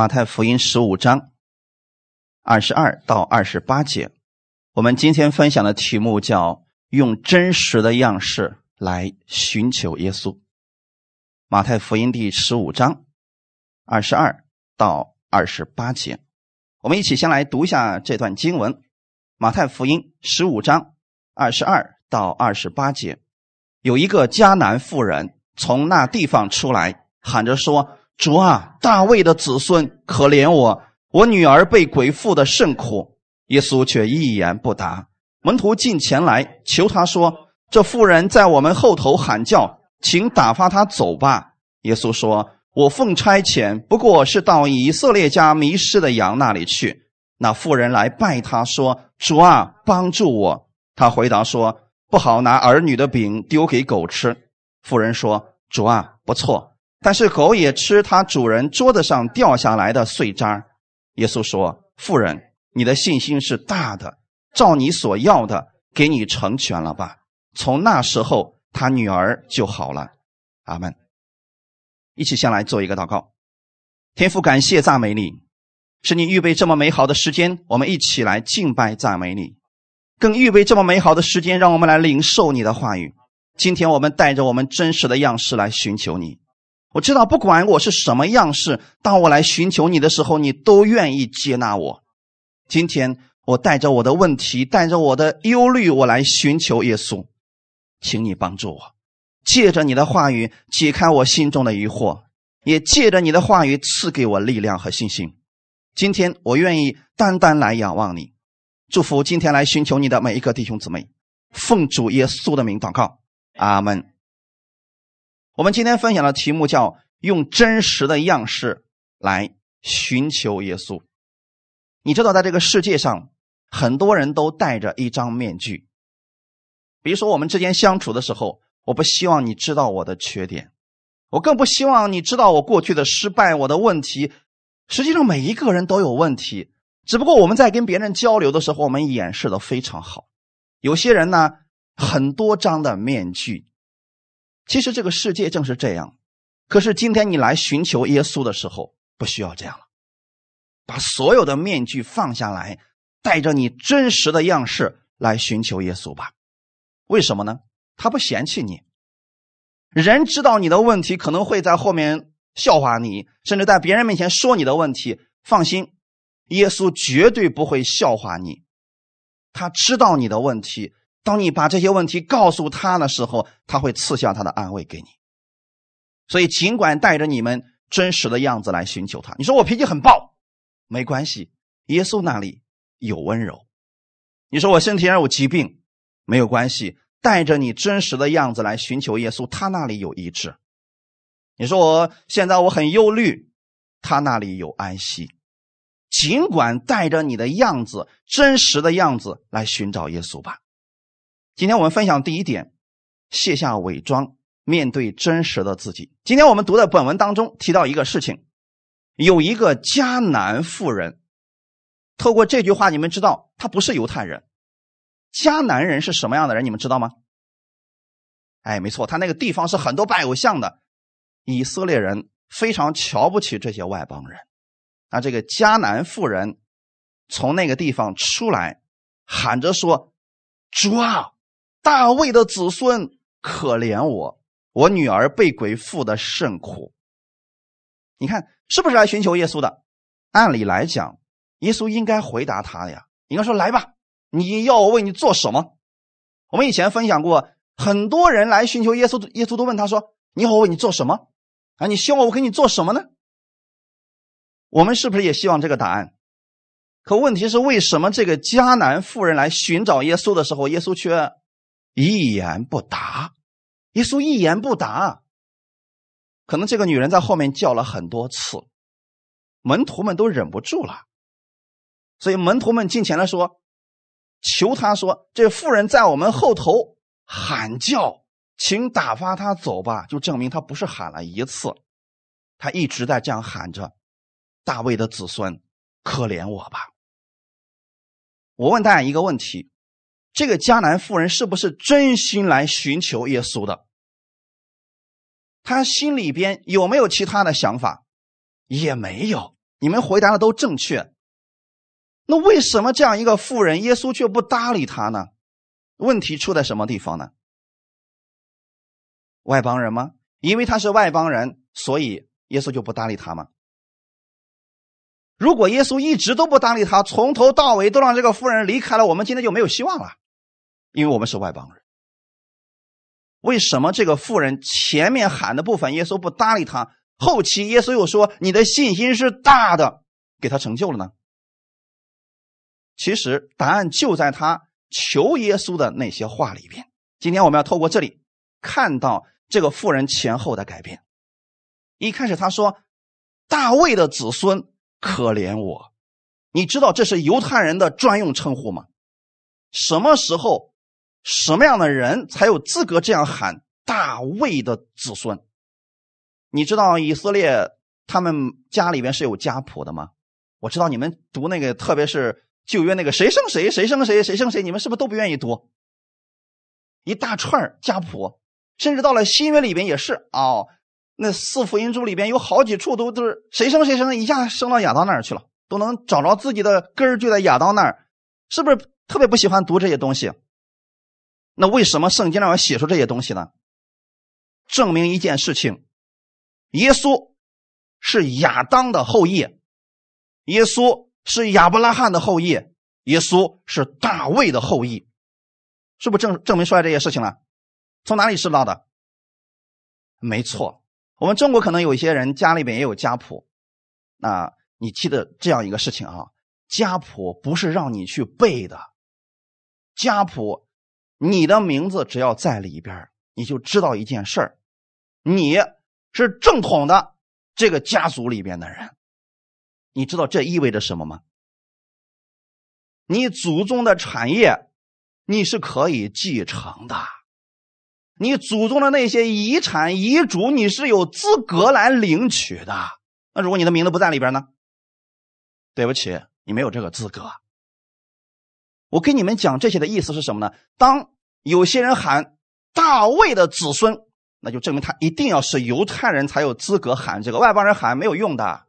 马太福音十五章二十二到二十八节，我们今天分享的题目叫“用真实的样式来寻求耶稣”。马太福音第十五章二十二到二十八节，我们一起先来读一下这段经文：马太福音十五章二十二到二十八节，有一个迦南妇人从那地方出来，喊着说。主啊，大卫的子孙，可怜我！我女儿被鬼附的甚苦。耶稣却一言不答。门徒进前来求他说：“这妇人在我们后头喊叫，请打发她走吧。”耶稣说：“我奉差遣，不过是到以色列家迷失的羊那里去。”那妇人来拜他说：“主啊，帮助我！”他回答说：“不好拿儿女的饼丢给狗吃。”妇人说：“主啊，不错。”但是狗也吃它主人桌子上掉下来的碎渣。耶稣说：“妇人，你的信心是大的，照你所要的，给你成全了吧。”从那时候，他女儿就好了。阿门。一起先来做一个祷告。天父，感谢赞美你，是你预备这么美好的时间，我们一起来敬拜赞美你，更预备这么美好的时间，让我们来领受你的话语。今天我们带着我们真实的样式来寻求你。我知道，不管我是什么样式，当我来寻求你的时候，你都愿意接纳我。今天，我带着我的问题，带着我的忧虑，我来寻求耶稣，请你帮助我，借着你的话语解开我心中的疑惑，也借着你的话语赐给我力量和信心。今天，我愿意单单来仰望你，祝福今天来寻求你的每一个弟兄姊妹，奉主耶稣的名祷告，阿门。我们今天分享的题目叫“用真实的样式来寻求耶稣”。你知道，在这个世界上，很多人都戴着一张面具。比如说，我们之间相处的时候，我不希望你知道我的缺点，我更不希望你知道我过去的失败、我的问题。实际上，每一个人都有问题，只不过我们在跟别人交流的时候，我们掩饰的非常好。有些人呢，很多张的面具。其实这个世界正是这样，可是今天你来寻求耶稣的时候，不需要这样了。把所有的面具放下来，带着你真实的样式来寻求耶稣吧。为什么呢？他不嫌弃你。人知道你的问题，可能会在后面笑话你，甚至在别人面前说你的问题。放心，耶稣绝对不会笑话你。他知道你的问题。当你把这些问题告诉他的时候，他会赐下他的安慰给你。所以，尽管带着你们真实的样子来寻求他。你说我脾气很暴，没关系，耶稣那里有温柔。你说我身体上有疾病，没有关系，带着你真实的样子来寻求耶稣，他那里有医治。你说我现在我很忧虑，他那里有安息。尽管带着你的样子，真实的样子来寻找耶稣吧。今天我们分享第一点，卸下伪装，面对真实的自己。今天我们读的本文当中提到一个事情，有一个迦南妇人。透过这句话，你们知道他不是犹太人。迦南人是什么样的人？你们知道吗？哎，没错，他那个地方是很多拜偶像的，以色列人非常瞧不起这些外邦人。那这个迦南妇人从那个地方出来，喊着说：“主啊！”大卫的子孙，可怜我，我女儿被鬼附的甚苦。你看，是不是来寻求耶稣的？按理来讲，耶稣应该回答他呀，应该说：“来吧，你要我为你做什么？”我们以前分享过，很多人来寻求耶稣，耶稣都问他说：“你要我为你做什么？啊，你希望我给你做什么呢？”我们是不是也希望这个答案？可问题是，为什么这个迦南妇人来寻找耶稣的时候，耶稣却？一言不答，耶稣一言不答。可能这个女人在后面叫了很多次，门徒们都忍不住了，所以门徒们进前来说：“求他说，这妇人在我们后头喊叫，请打发他走吧。”就证明他不是喊了一次，他一直在这样喊着：“大卫的子孙，可怜我吧！”我问大家一个问题。这个迦南妇人是不是真心来寻求耶稣的？他心里边有没有其他的想法？也没有，你们回答的都正确。那为什么这样一个妇人，耶稣却不搭理他呢？问题出在什么地方呢？外邦人吗？因为他是外邦人，所以耶稣就不搭理他吗？如果耶稣一直都不搭理他，从头到尾都让这个妇人离开了，我们今天就没有希望了，因为我们是外邦人。为什么这个妇人前面喊的部分耶稣不搭理他，后期耶稣又说你的信心是大的，给他成就了呢？其实答案就在他求耶稣的那些话里边。今天我们要透过这里看到这个妇人前后的改变。一开始他说：“大卫的子孙，可怜我。”你知道这是犹太人的专用称呼吗？什么时候、什么样的人才有资格这样喊大卫的子孙？你知道以色列他们家里边是有家谱的吗？我知道你们读那个，特别是。旧约那个谁生谁，谁生谁，谁生谁，你们是不是都不愿意读？一大串家谱，甚至到了新约里边也是哦。那四福音书里边有好几处都都是谁生谁生，一下生到亚当那儿去了，都能找着自己的根儿就在亚当那儿，是不是特别不喜欢读这些东西？那为什么圣经上要写出这些东西呢？证明一件事情：耶稣是亚当的后裔，耶稣。是亚伯拉罕的后裔，耶稣是大卫的后裔，是不是证证明出来这些事情了？从哪里知道的？没错，我们中国可能有一些人家里边也有家谱，那你记得这样一个事情啊，家谱不是让你去背的，家谱，你的名字只要在里边，你就知道一件事儿，你是正统的这个家族里边的人。你知道这意味着什么吗？你祖宗的产业你是可以继承的，你祖宗的那些遗产遗嘱你是有资格来领取的。那如果你的名字不在里边呢？对不起，你没有这个资格。我跟你们讲这些的意思是什么呢？当有些人喊大卫的子孙，那就证明他一定要是犹太人才有资格喊这个，外邦人喊没有用的。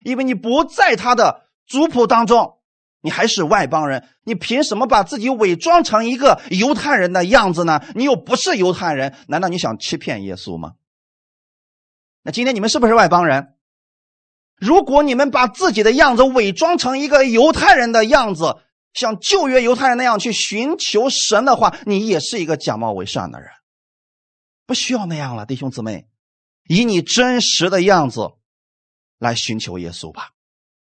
因为你不在他的族谱当中，你还是外邦人，你凭什么把自己伪装成一个犹太人的样子呢？你又不是犹太人，难道你想欺骗耶稣吗？那今天你们是不是外邦人？如果你们把自己的样子伪装成一个犹太人的样子，像旧约犹太人那样去寻求神的话，你也是一个假冒伪善的人。不需要那样了，弟兄姊妹，以你真实的样子。来寻求耶稣吧。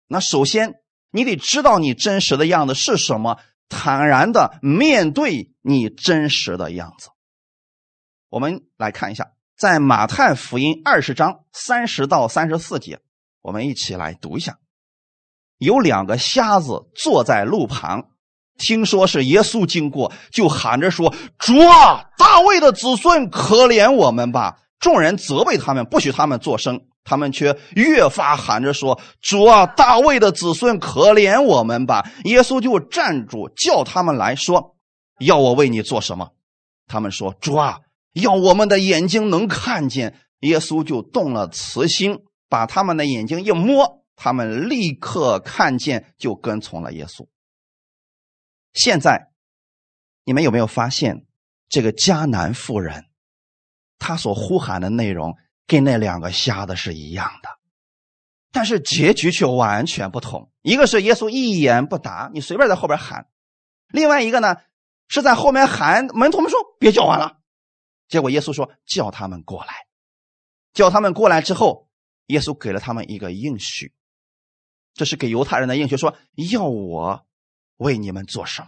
那首先，你得知道你真实的样子是什么，坦然的面对你真实的样子。我们来看一下，在马太福音二十章三十到三十四节，我们一起来读一下。有两个瞎子坐在路旁，听说是耶稣经过，就喊着说：“主啊，大卫的子孙，可怜我们吧！”众人责备他们，不许他们作声。他们却越发喊着说：“主啊，大卫的子孙，可怜我们吧！”耶稣就站住，叫他们来说：“要我为你做什么？”他们说：“主啊，要我们的眼睛能看见。”耶稣就动了慈心，把他们的眼睛一摸，他们立刻看见，就跟从了耶稣。现在，你们有没有发现，这个迦南妇人，她所呼喊的内容？跟那两个瞎子是一样的，但是结局却完全不同。一个是耶稣一言不答，你随便在后边喊；另外一个呢，是在后面喊门徒们说别叫唤了。结果耶稣说叫他们过来，叫他们过来之后，耶稣给了他们一个应许，这是给犹太人的应许，说要我为你们做什么。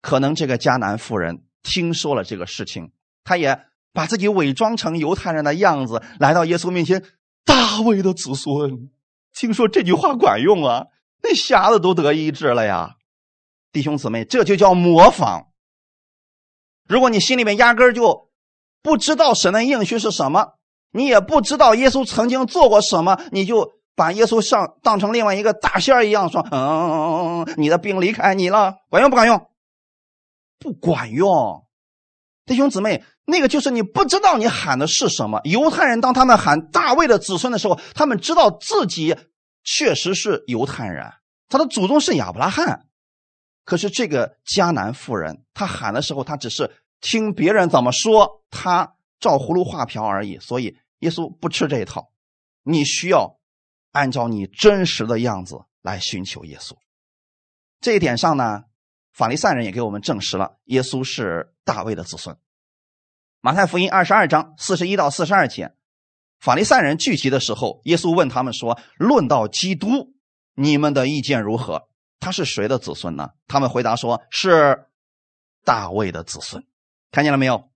可能这个迦南妇人听说了这个事情，他也。把自己伪装成犹太人的样子，来到耶稣面前。大卫的子孙，听说这句话管用啊，那瞎子都得医治了呀。弟兄姊妹，这就叫模仿。如果你心里面压根就不知道神的应许是什么，你也不知道耶稣曾经做过什么，你就把耶稣上当成另外一个大仙一样说：“嗯，你的病离开你了，管用不管用？不管用。”弟兄姊妹。那个就是你不知道你喊的是什么。犹太人当他们喊大卫的子孙的时候，他们知道自己确实是犹太人，他的祖宗是亚伯拉罕。可是这个迦南妇人，她喊的时候，她只是听别人怎么说，她照葫芦画瓢而已。所以耶稣不吃这一套，你需要按照你真实的样子来寻求耶稣。这一点上呢，法利赛人也给我们证实了耶稣是大卫的子孙。马太福音二十二章四十一到四十二节，法利赛人聚集的时候，耶稣问他们说：“论到基督，你们的意见如何？他是谁的子孙呢？”他们回答说：“是大卫的子孙。”看见了没有？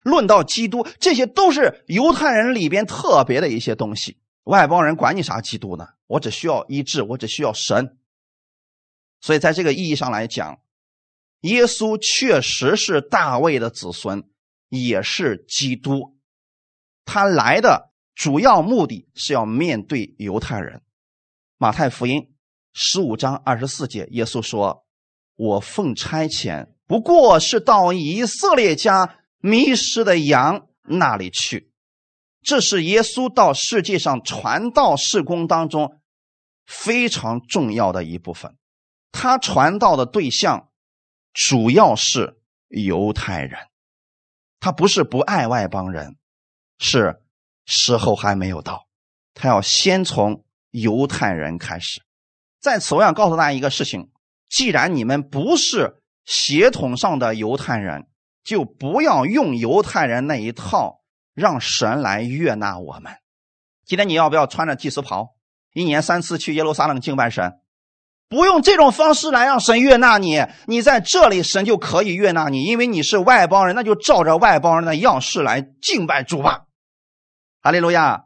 论到基督，这些都是犹太人里边特别的一些东西。外邦人管你啥基督呢？我只需要医治，我只需要神。所以，在这个意义上来讲，耶稣确实是大卫的子孙。也是基督，他来的主要目的是要面对犹太人。马太福音十五章二十四节，耶稣说：“我奉差遣，不过是到以色列家迷失的羊那里去。”这是耶稣到世界上传道事工当中非常重要的一部分。他传道的对象主要是犹太人。他不是不爱外邦人，是时候还没有到。他要先从犹太人开始。在此，我想告诉大家一个事情：既然你们不是血统上的犹太人，就不要用犹太人那一套让神来悦纳我们。今天你要不要穿着祭司袍，一年三次去耶路撒冷敬拜神？不用这种方式来让神悦纳你，你在这里神就可以悦纳你，因为你是外邦人，那就照着外邦人的样式来敬拜主吧。哈利路亚！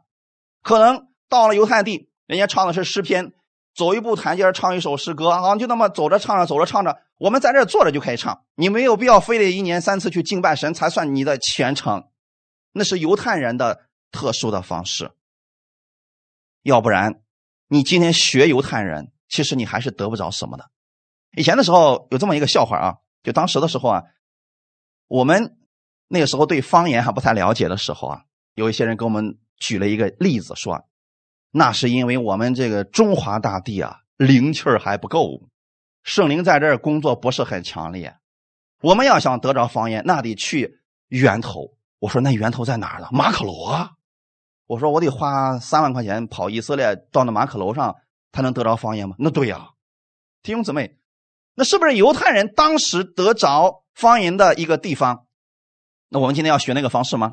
可能到了犹太地，人家唱的是诗篇，走一步台阶唱一首诗歌，啊，就那么走着唱着，走着唱着，我们在这坐着就可以唱。你没有必要非得一年三次去敬拜神才算你的虔诚，那是犹太人的特殊的方式。要不然，你今天学犹太人。其实你还是得不着什么的。以前的时候有这么一个笑话啊，就当时的时候啊，我们那个时候对方言还不太了解的时候啊，有一些人给我们举了一个例子，说那是因为我们这个中华大地啊灵气儿还不够，圣灵在这儿工作不是很强烈。我们要想得着方言，那得去源头。我说那源头在哪儿呢？马可楼啊。我说我得花三万块钱跑以色列到那马可楼上。他能得着方言吗？那对呀，弟兄姊妹，那是不是犹太人当时得着方言的一个地方？那我们今天要学那个方式吗？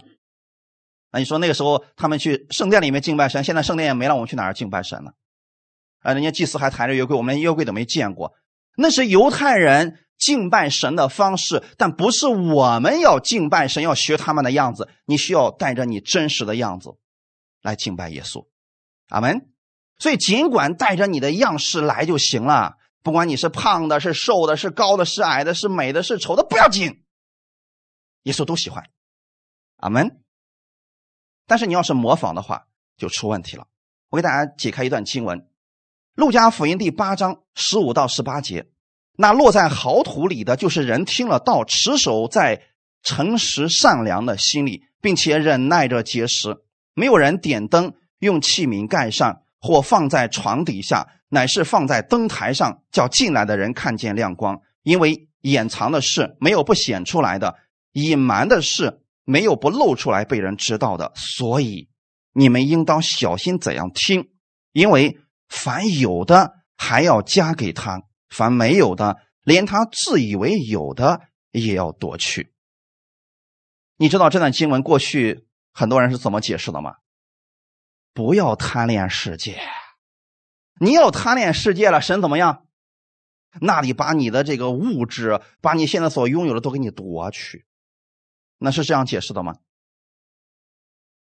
那你说那个时候他们去圣殿里面敬拜神，现在圣殿也没了，我们去哪儿敬拜神呢？啊，人家祭司还抬着约柜，我们连约柜都没见过。那是犹太人敬拜神的方式，但不是我们要敬拜神要学他们的样子。你需要带着你真实的样子来敬拜耶稣。阿门。所以，尽管带着你的样式来就行了，不管你是胖的、是瘦的、是高的、是矮的、是美的、是丑的，不要紧，耶稣都喜欢。阿门。但是你要是模仿的话，就出问题了。我给大家解开一段经文，《路加福音》第八章十五到十八节：那落在好土里的，就是人听了道，持守在诚实善良的心里，并且忍耐着结识。没有人点灯，用器皿盖上。或放在床底下，乃是放在灯台上，叫进来的人看见亮光。因为掩藏的事没有不显出来的，隐瞒的事没有不露出来被人知道的。所以你们应当小心怎样听，因为凡有的还要加给他，凡没有的，连他自以为有的也要夺去。你知道这段经文过去很多人是怎么解释的吗？不要贪恋世界，你要贪恋世界了，神怎么样？那里把你的这个物质，把你现在所拥有的都给你夺去，那是这样解释的吗？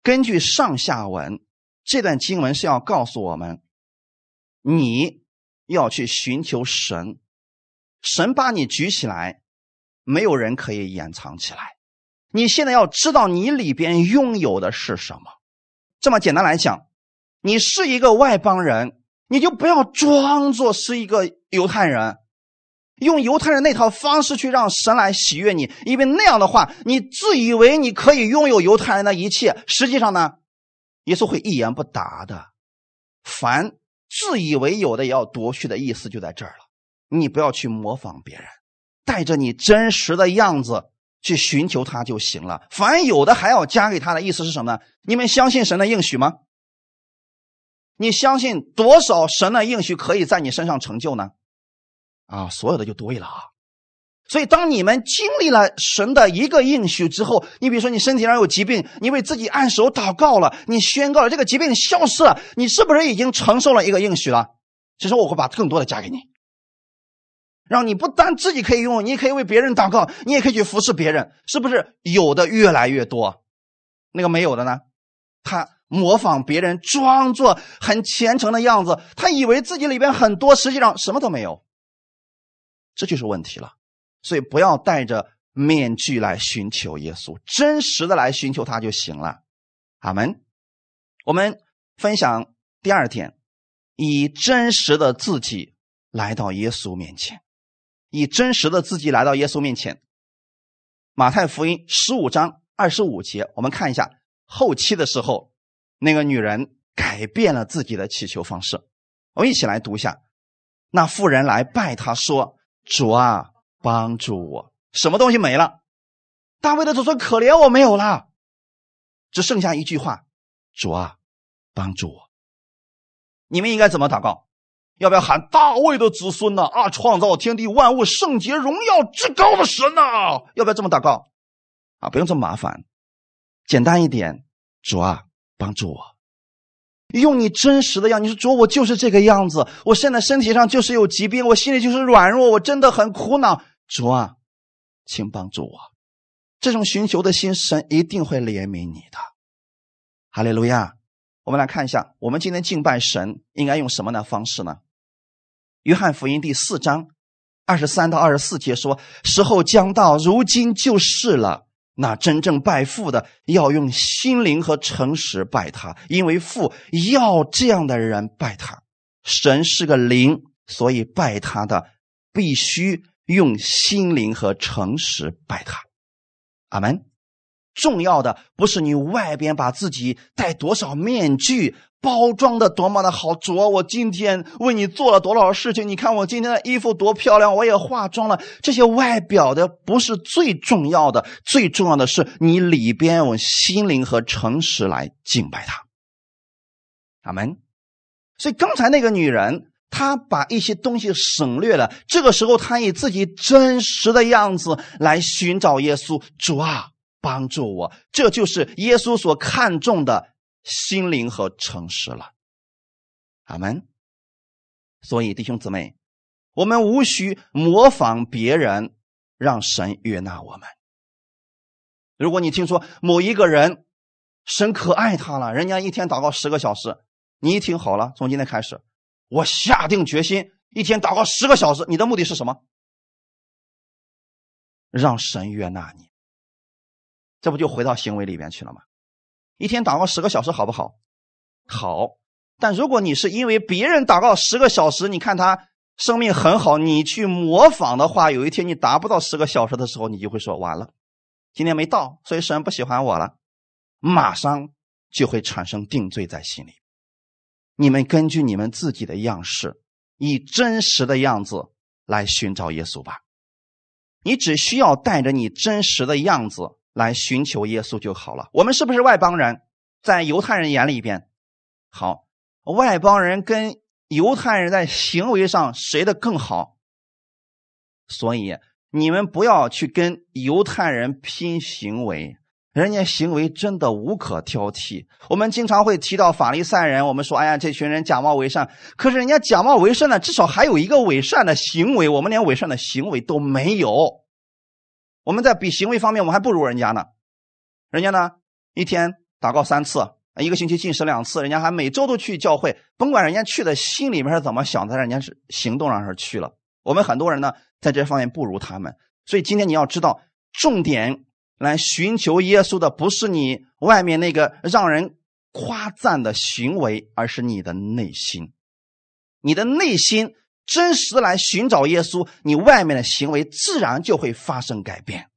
根据上下文，这段经文是要告诉我们，你要去寻求神，神把你举起来，没有人可以掩藏起来。你现在要知道你里边拥有的是什么。这么简单来讲，你是一个外邦人，你就不要装作是一个犹太人，用犹太人那套方式去让神来喜悦你，因为那样的话，你自以为你可以拥有犹太人的一切，实际上呢，耶稣会一言不答的。凡自以为有的也要夺去的意思就在这儿了。你不要去模仿别人，带着你真实的样子去寻求他就行了。凡有的还要加给他的意思是什么呢？你们相信神的应许吗？你相信多少神的应许可以在你身上成就呢？啊，所有的就对了啊。所以，当你们经历了神的一个应许之后，你比如说你身体上有疾病，你为自己按手祷告了，你宣告了这个疾病消失了，你是不是已经承受了一个应许了？其实我会把更多的加给你。让你不单自己可以用，你也可以为别人祷告，你也可以去服侍别人，是不是有的越来越多？那个没有的呢？他模仿别人，装作很虔诚的样子，他以为自己里边很多，实际上什么都没有。这就是问题了。所以不要戴着面具来寻求耶稣，真实的来寻求他就行了。阿门。我们分享第二点，以真实的自己来到耶稣面前。以真实的自己来到耶稣面前。马太福音十五章二十五节，我们看一下后期的时候，那个女人改变了自己的祈求方式。我们一起来读一下：那妇人来拜他说：“主啊，帮助我。”什么东西没了？大卫的子孙可怜我没有了，只剩下一句话：“主啊，帮助我。”你们应该怎么祷告？要不要喊大卫的子孙呢？啊，创造天地万物、圣洁荣耀至高的神呐！要不要这么祷告？啊，不用这么麻烦，简单一点。主啊，帮助我，用你真实的样。你说主，我就是这个样子，我现在身体上就是有疾病，我心里就是软弱，我真的很苦恼。主啊，请帮助我。这种寻求的心，神一定会怜悯你的。哈利路亚！我们来看一下，我们今天敬拜神应该用什么的方式呢？约翰福音第四章二十三到二十四节说：“时候将到，如今就是了。那真正拜父的，要用心灵和诚实拜他，因为父要这样的人拜他。神是个灵，所以拜他的必须用心灵和诚实拜他。”阿门。重要的不是你外边把自己戴多少面具。包装的多么的好，主啊，我今天为你做了多少事情？你看我今天的衣服多漂亮，我也化妆了。这些外表的不是最重要的，最重要的是你里边用心灵和诚实来敬拜他。阿门。所以刚才那个女人，他把一些东西省略了。这个时候，他以自己真实的样子来寻找耶稣。主啊，帮助我！这就是耶稣所看重的。心灵和诚实了，阿门。所以弟兄姊妹，我们无需模仿别人，让神悦纳我们。如果你听说某一个人，神可爱他了，人家一天祷告十个小时，你一听好了，从今天开始，我下定决心一天祷告十个小时。你的目的是什么？让神悦纳你，这不就回到行为里边去了吗？一天祷告十个小时好不好？好，但如果你是因为别人祷告十个小时，你看他生命很好，你去模仿的话，有一天你达不到十个小时的时候，你就会说完了，今天没到，所以神不喜欢我了，马上就会产生定罪在心里。你们根据你们自己的样式，以真实的样子来寻找耶稣吧。你只需要带着你真实的样子。来寻求耶稣就好了。我们是不是外邦人？在犹太人眼里边，好，外邦人跟犹太人在行为上谁的更好？所以你们不要去跟犹太人拼行为，人家行为真的无可挑剔。我们经常会提到法利赛人，我们说，哎呀，这群人假冒为善，可是人家假冒为善呢，至少还有一个伪善的行为，我们连伪善的行为都没有。我们在比行为方面，我们还不如人家呢。人家呢，一天祷告三次，一个星期进食两次，人家还每周都去教会。甭管人家去的心里面是怎么想的，人家是行动上是去了。我们很多人呢，在这方面不如他们。所以今天你要知道，重点来寻求耶稣的，不是你外面那个让人夸赞的行为，而是你的内心。你的内心。真实来寻找耶稣，你外面的行为自然就会发生改变。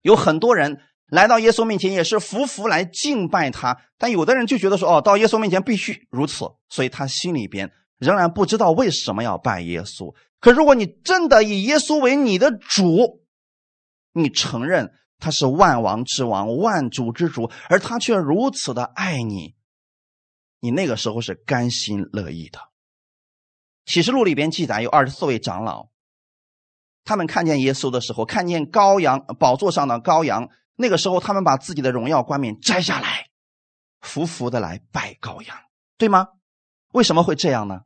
有很多人来到耶稣面前也是服服来敬拜他。但有的人就觉得说，哦，到耶稣面前必须如此，所以他心里边仍然不知道为什么要拜耶稣。可如果你真的以耶稣为你的主，你承认他是万王之王、万主之主，而他却如此的爱你，你那个时候是甘心乐意的。启示录里边记载有二十四位长老，他们看见耶稣的时候，看见羔羊宝座上的羔羊，那个时候他们把自己的荣耀冠冕摘下来，服服的来拜羔羊，对吗？为什么会这样呢？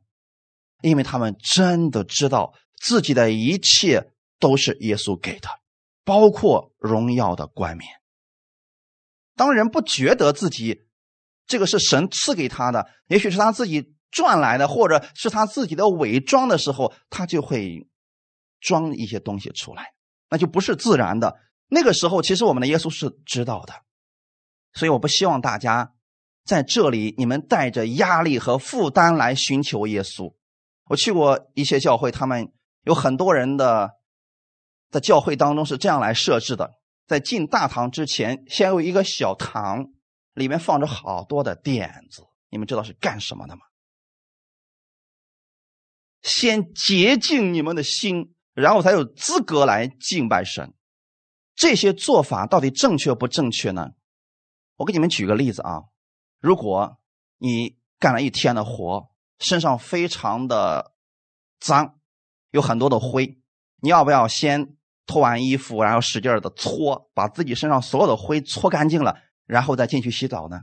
因为他们真的知道自己的一切都是耶稣给的，包括荣耀的冠冕。当人不觉得自己这个是神赐给他的，也许是他自己赚来的，或者是他自己的伪装的时候，他就会装一些东西出来，那就不是自然的。那个时候，其实我们的耶稣是知道的，所以我不希望大家在这里你们带着压力和负担来寻求耶稣。我去过一些教会，他们有很多人的在教会当中是这样来设置的：在进大堂之前，先有一个小堂，里面放着好多的点子。你们知道是干什么的吗？先洁净你们的心，然后才有资格来敬拜神。这些做法到底正确不正确呢？我给你们举个例子啊，如果你干了一天的活。身上非常的脏，有很多的灰。你要不要先脱完衣服，然后使劲的搓，把自己身上所有的灰搓干净了，然后再进去洗澡呢？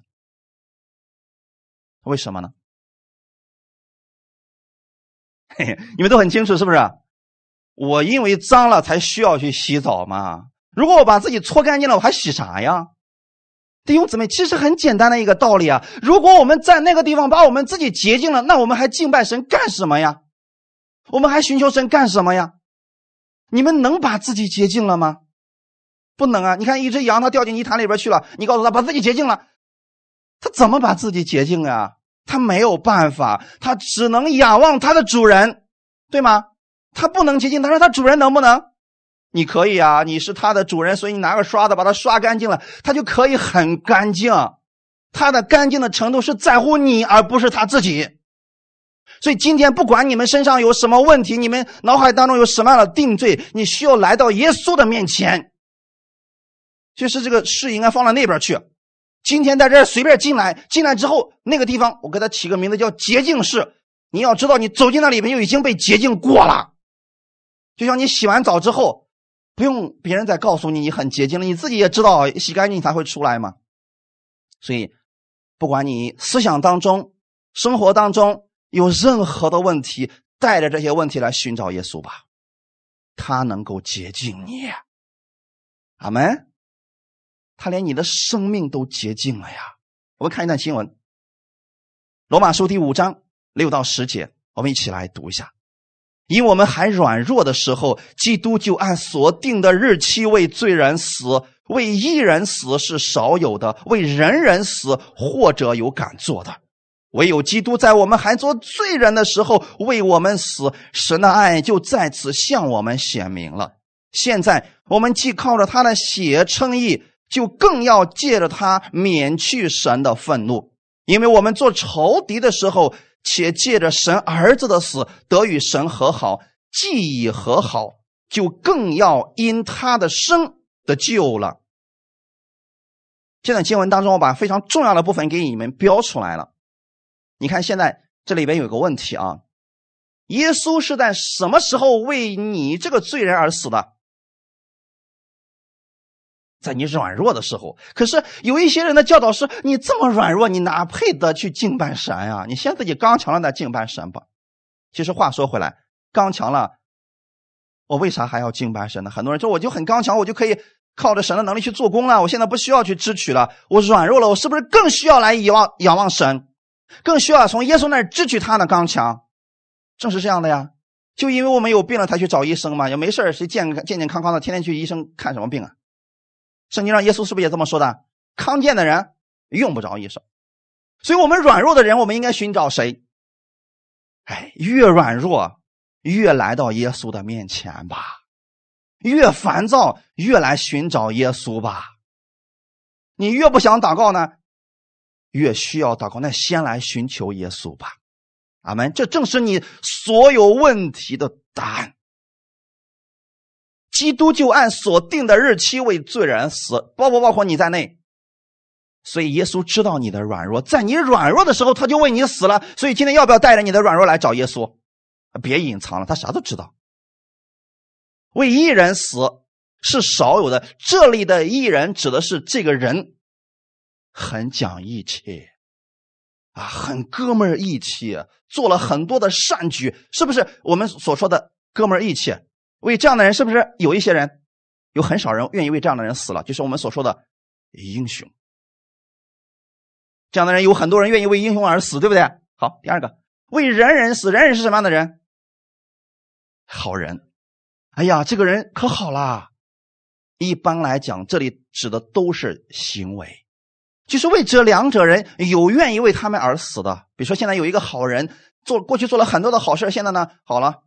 为什么呢？嘿嘿，你们都很清楚是不是？我因为脏了才需要去洗澡嘛。如果我把自己搓干净了，我还洗啥呀？弟兄姊妹，其实很简单的一个道理啊！如果我们在那个地方把我们自己洁净了，那我们还敬拜神干什么呀？我们还寻求神干什么呀？你们能把自己洁净了吗？不能啊！你看，一只羊它掉进泥潭里边去了，你告诉他把自己洁净了，他怎么把自己洁净啊？他没有办法，他只能仰望他的主人，对吗？他不能洁净，他说他主人能不能？你可以啊，你是他的主人，所以你拿个刷子把它刷干净了，它就可以很干净。它的干净的程度是在乎你，而不是他自己。所以今天不管你们身上有什么问题，你们脑海当中有什么样的定罪，你需要来到耶稣的面前。就是这个事应该放到那边去。今天在这随便进来，进来之后那个地方，我给他起个名字叫洁净室。你要知道，你走进那里面就已经被洁净过了，就像你洗完澡之后。不用别人再告诉你你很洁净了，你自己也知道洗干净才会出来嘛。所以，不管你思想当中、生活当中有任何的问题，带着这些问题来寻找耶稣吧，他能够洁净你。阿门。他连你的生命都洁净了呀。我们看一段新闻，《罗马书》第五章六到十节，我们一起来读一下。因我们还软弱的时候，基督就按所定的日期为罪人死，为一人死是少有的，为人人死或者有敢做的。唯有基督在我们还做罪人的时候为我们死，神的爱就在此向我们显明了。现在我们既靠着他的血称义，就更要借着他免去神的愤怒，因为我们做仇敌的时候。且借着神儿子的死得与神和好，既已和好，就更要因他的生得救了。这段经文当中，我把非常重要的部分给你们标出来了。你看，现在这里边有个问题啊，耶稣是在什么时候为你这个罪人而死的？在你软弱的时候，可是有一些人的教导是：你这么软弱，你哪配得去敬拜神呀？你先自己刚强了再敬拜神吧。其实话说回来，刚强了，我为啥还要敬拜神呢？很多人说我就很刚强，我就可以靠着神的能力去做工了。我现在不需要去支取了，我软弱了，我是不是更需要来仰望仰望神，更需要从耶稣那儿支取他的刚强？正是这样的呀。就因为我们有病了才去找医生嘛，也没事谁健健健康康的，天天去医生看什么病啊？圣经上耶稣是不是也这么说的？康健的人用不着医生，所以我们软弱的人，我们应该寻找谁？哎，越软弱越来到耶稣的面前吧，越烦躁越来寻找耶稣吧。你越不想祷告呢，越需要祷告。那先来寻求耶稣吧，阿门。这正是你所有问题的答案。基督就按所定的日期为罪人死，包不包括你在内？所以耶稣知道你的软弱，在你软弱的时候，他就为你死了。所以今天要不要带着你的软弱来找耶稣？别隐藏了，他啥都知道。为一人死是少有的，这里的艺人指的是这个人很讲义气啊，很哥们义气，做了很多的善举，是不是我们所说的哥们义气？为这样的人，是不是有一些人，有很少人愿意为这样的人死了？就是我们所说的英雄。这样的人有很多人愿意为英雄而死，对不对？好，第二个，为人人死，人人是什么样的人？好人。哎呀，这个人可好啦！一般来讲，这里指的都是行为，就是为这两者人有愿意为他们而死的。比如说，现在有一个好人做过去做了很多的好事，现在呢好了，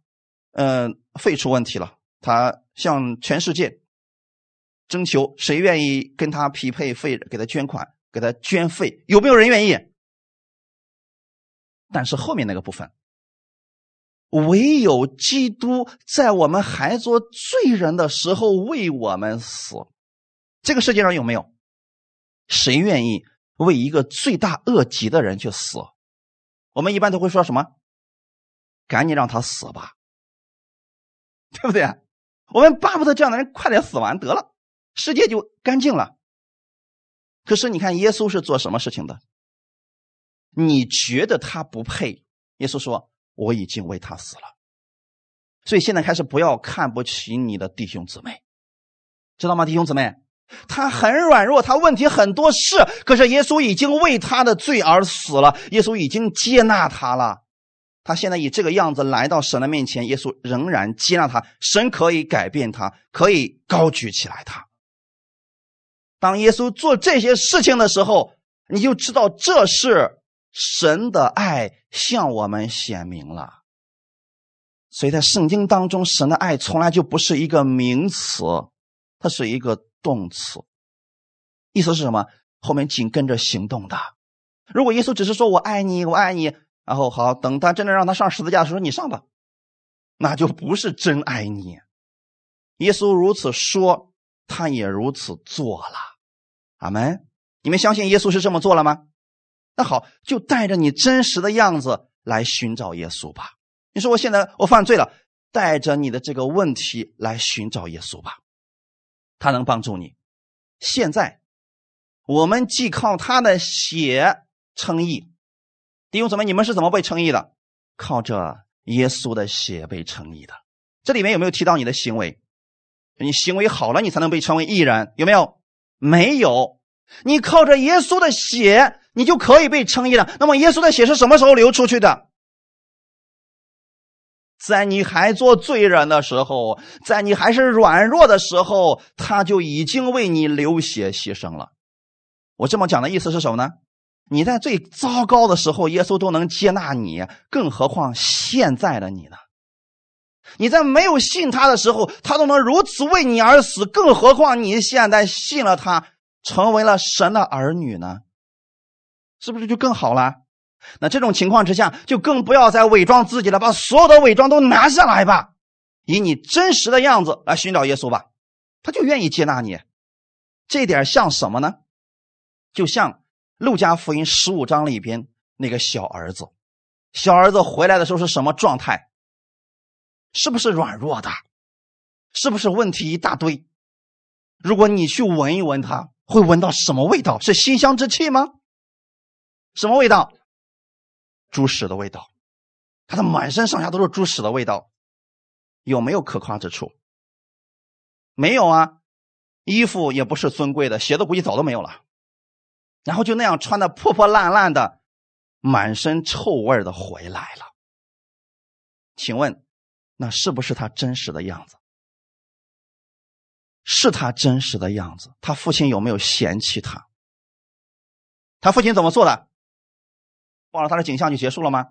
嗯，肺出问题了，他向全世界征求谁愿意跟他匹配肺，给他捐款。给他捐肺，有没有人愿意？但是后面那个部分，唯有基督在我们还做罪人的时候为我们死。这个世界上有没有谁愿意为一个罪大恶极的人去死？我们一般都会说什么？赶紧让他死吧，对不对？我们巴不得这样的人快点死完得了，世界就干净了。可是你看，耶稣是做什么事情的？你觉得他不配？耶稣说：“我已经为他死了。”所以现在开始不要看不起你的弟兄姊妹，知道吗？弟兄姊妹，他很软弱，他问题很多是，可是耶稣已经为他的罪而死了，耶稣已经接纳他了。他现在以这个样子来到神的面前，耶稣仍然接纳他，神可以改变他，可以高举起来他。当耶稣做这些事情的时候，你就知道这是神的爱向我们显明了。所以在圣经当中，神的爱从来就不是一个名词，它是一个动词。意思是什么？后面紧跟着行动的。如果耶稣只是说我爱你，我爱你，然后好，等他真的让他上十字架的时候，你上吧，那就不是真爱你。耶稣如此说。他也如此做了，阿门！你们相信耶稣是这么做了吗？那好，就带着你真实的样子来寻找耶稣吧。你说我现在我犯罪了，带着你的这个问题来寻找耶稣吧，他能帮助你。现在我们既靠他的血称义，弟兄姊妹，你们是怎么被称义的？靠着耶稣的血被称义的。这里面有没有提到你的行为？你行为好了，你才能被称为义人，有没有？没有。你靠着耶稣的血，你就可以被称义了。那么，耶稣的血是什么时候流出去的？在你还做罪人的时候，在你还是软弱的时候，他就已经为你流血牺牲了。我这么讲的意思是什么呢？你在最糟糕的时候，耶稣都能接纳你，更何况现在的你呢？你在没有信他的时候，他都能如此为你而死，更何况你现在信了他，成为了神的儿女呢？是不是就更好了？那这种情况之下，就更不要再伪装自己了，把所有的伪装都拿下来吧，以你真实的样子来寻找耶稣吧，他就愿意接纳你。这点像什么呢？就像路加福音十五章里边那个小儿子，小儿子回来的时候是什么状态？是不是软弱的？是不是问题一大堆？如果你去闻一闻，它会闻到什么味道？是馨香之气吗？什么味道？猪屎的味道。他的满身上下都是猪屎的味道，有没有可夸之处？没有啊，衣服也不是尊贵的，鞋子估计早都没有了。然后就那样穿的破破烂烂的，满身臭味的回来了。请问？那是不是他真实的样子？是他真实的样子。他父亲有没有嫌弃他？他父亲怎么做的？抱了他的景象就结束了吗？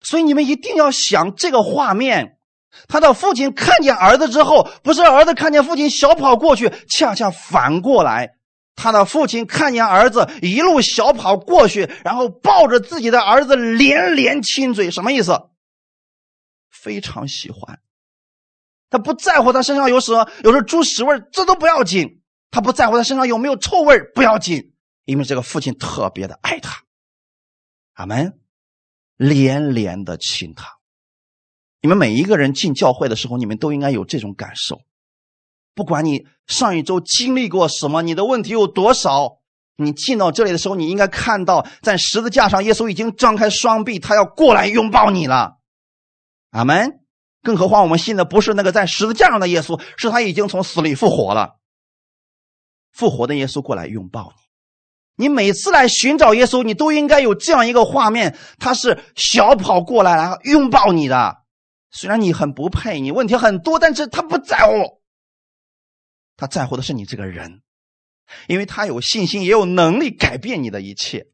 所以你们一定要想这个画面：他的父亲看见儿子之后，不是儿子看见父亲小跑过去，恰恰反过来，他的父亲看见儿子一路小跑过去，然后抱着自己的儿子连连亲嘴，什么意思？非常喜欢。他不在乎他身上有什么，有时猪屎味这都不要紧。他不在乎他身上有没有臭味不要紧，因为这个父亲特别的爱他。阿门，连连的亲他。你们每一个人进教会的时候，你们都应该有这种感受。不管你上一周经历过什么，你的问题有多少，你进到这里的时候，你应该看到，在十字架上，耶稣已经张开双臂，他要过来拥抱你了。阿门。更何况我们信的不是那个在十字架上的耶稣，是他已经从死里复活了。复活的耶稣过来拥抱你。你每次来寻找耶稣，你都应该有这样一个画面：他是小跑过来，然后拥抱你的。虽然你很不配，你问题很多，但是他不在乎。他在乎的是你这个人，因为他有信心，也有能力改变你的一切，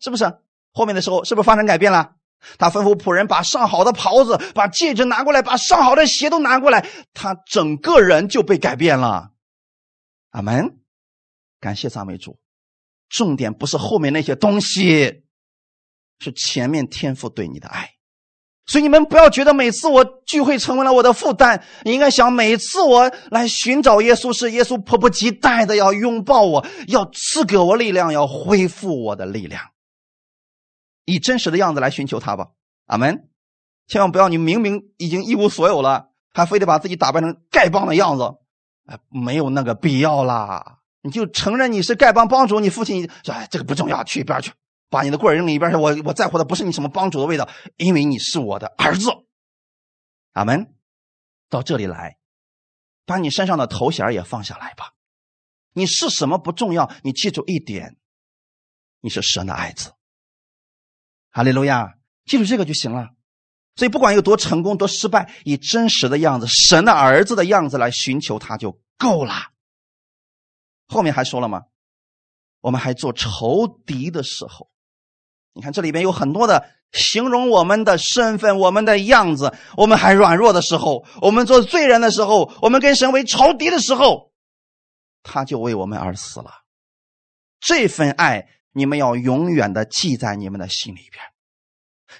是不是？后面的时候是不是发生改变了？他吩咐仆人把上好的袍子、把戒指拿过来，把上好的鞋都拿过来，他整个人就被改变了。阿门，感谢赞美主。重点不是后面那些东西，是前面天赋对你的爱。所以你们不要觉得每次我聚会成为了我的负担，你应该想每次我来寻找耶稣，是耶稣迫不及待的要拥抱我，要赐给我力量，要恢复我的力量。以真实的样子来寻求他吧，阿门！千万不要你明明已经一无所有了，还非得把自己打扮成丐帮的样子，哎，没有那个必要啦！你就承认你是丐帮帮主，你父亲说：“哎，这个不重要，去一边去，把你的棍扔一边去。”我我在乎的不是你什么帮主的味道，因为你是我的儿子，阿门！到这里来，把你身上的头衔也放下来吧。你是什么不重要，你记住一点，你是神的爱子。哈利路亚，记住这个就行了。所以不管有多成功、多失败，以真实的样子、神的儿子的样子来寻求他就够了。后面还说了吗？我们还做仇敌的时候，你看这里边有很多的形容我们的身份、我们的样子。我们还软弱的时候，我们做罪人的时候，我们跟神为仇敌的时候，他就为我们而死了。这份爱。你们要永远的记在你们的心里边。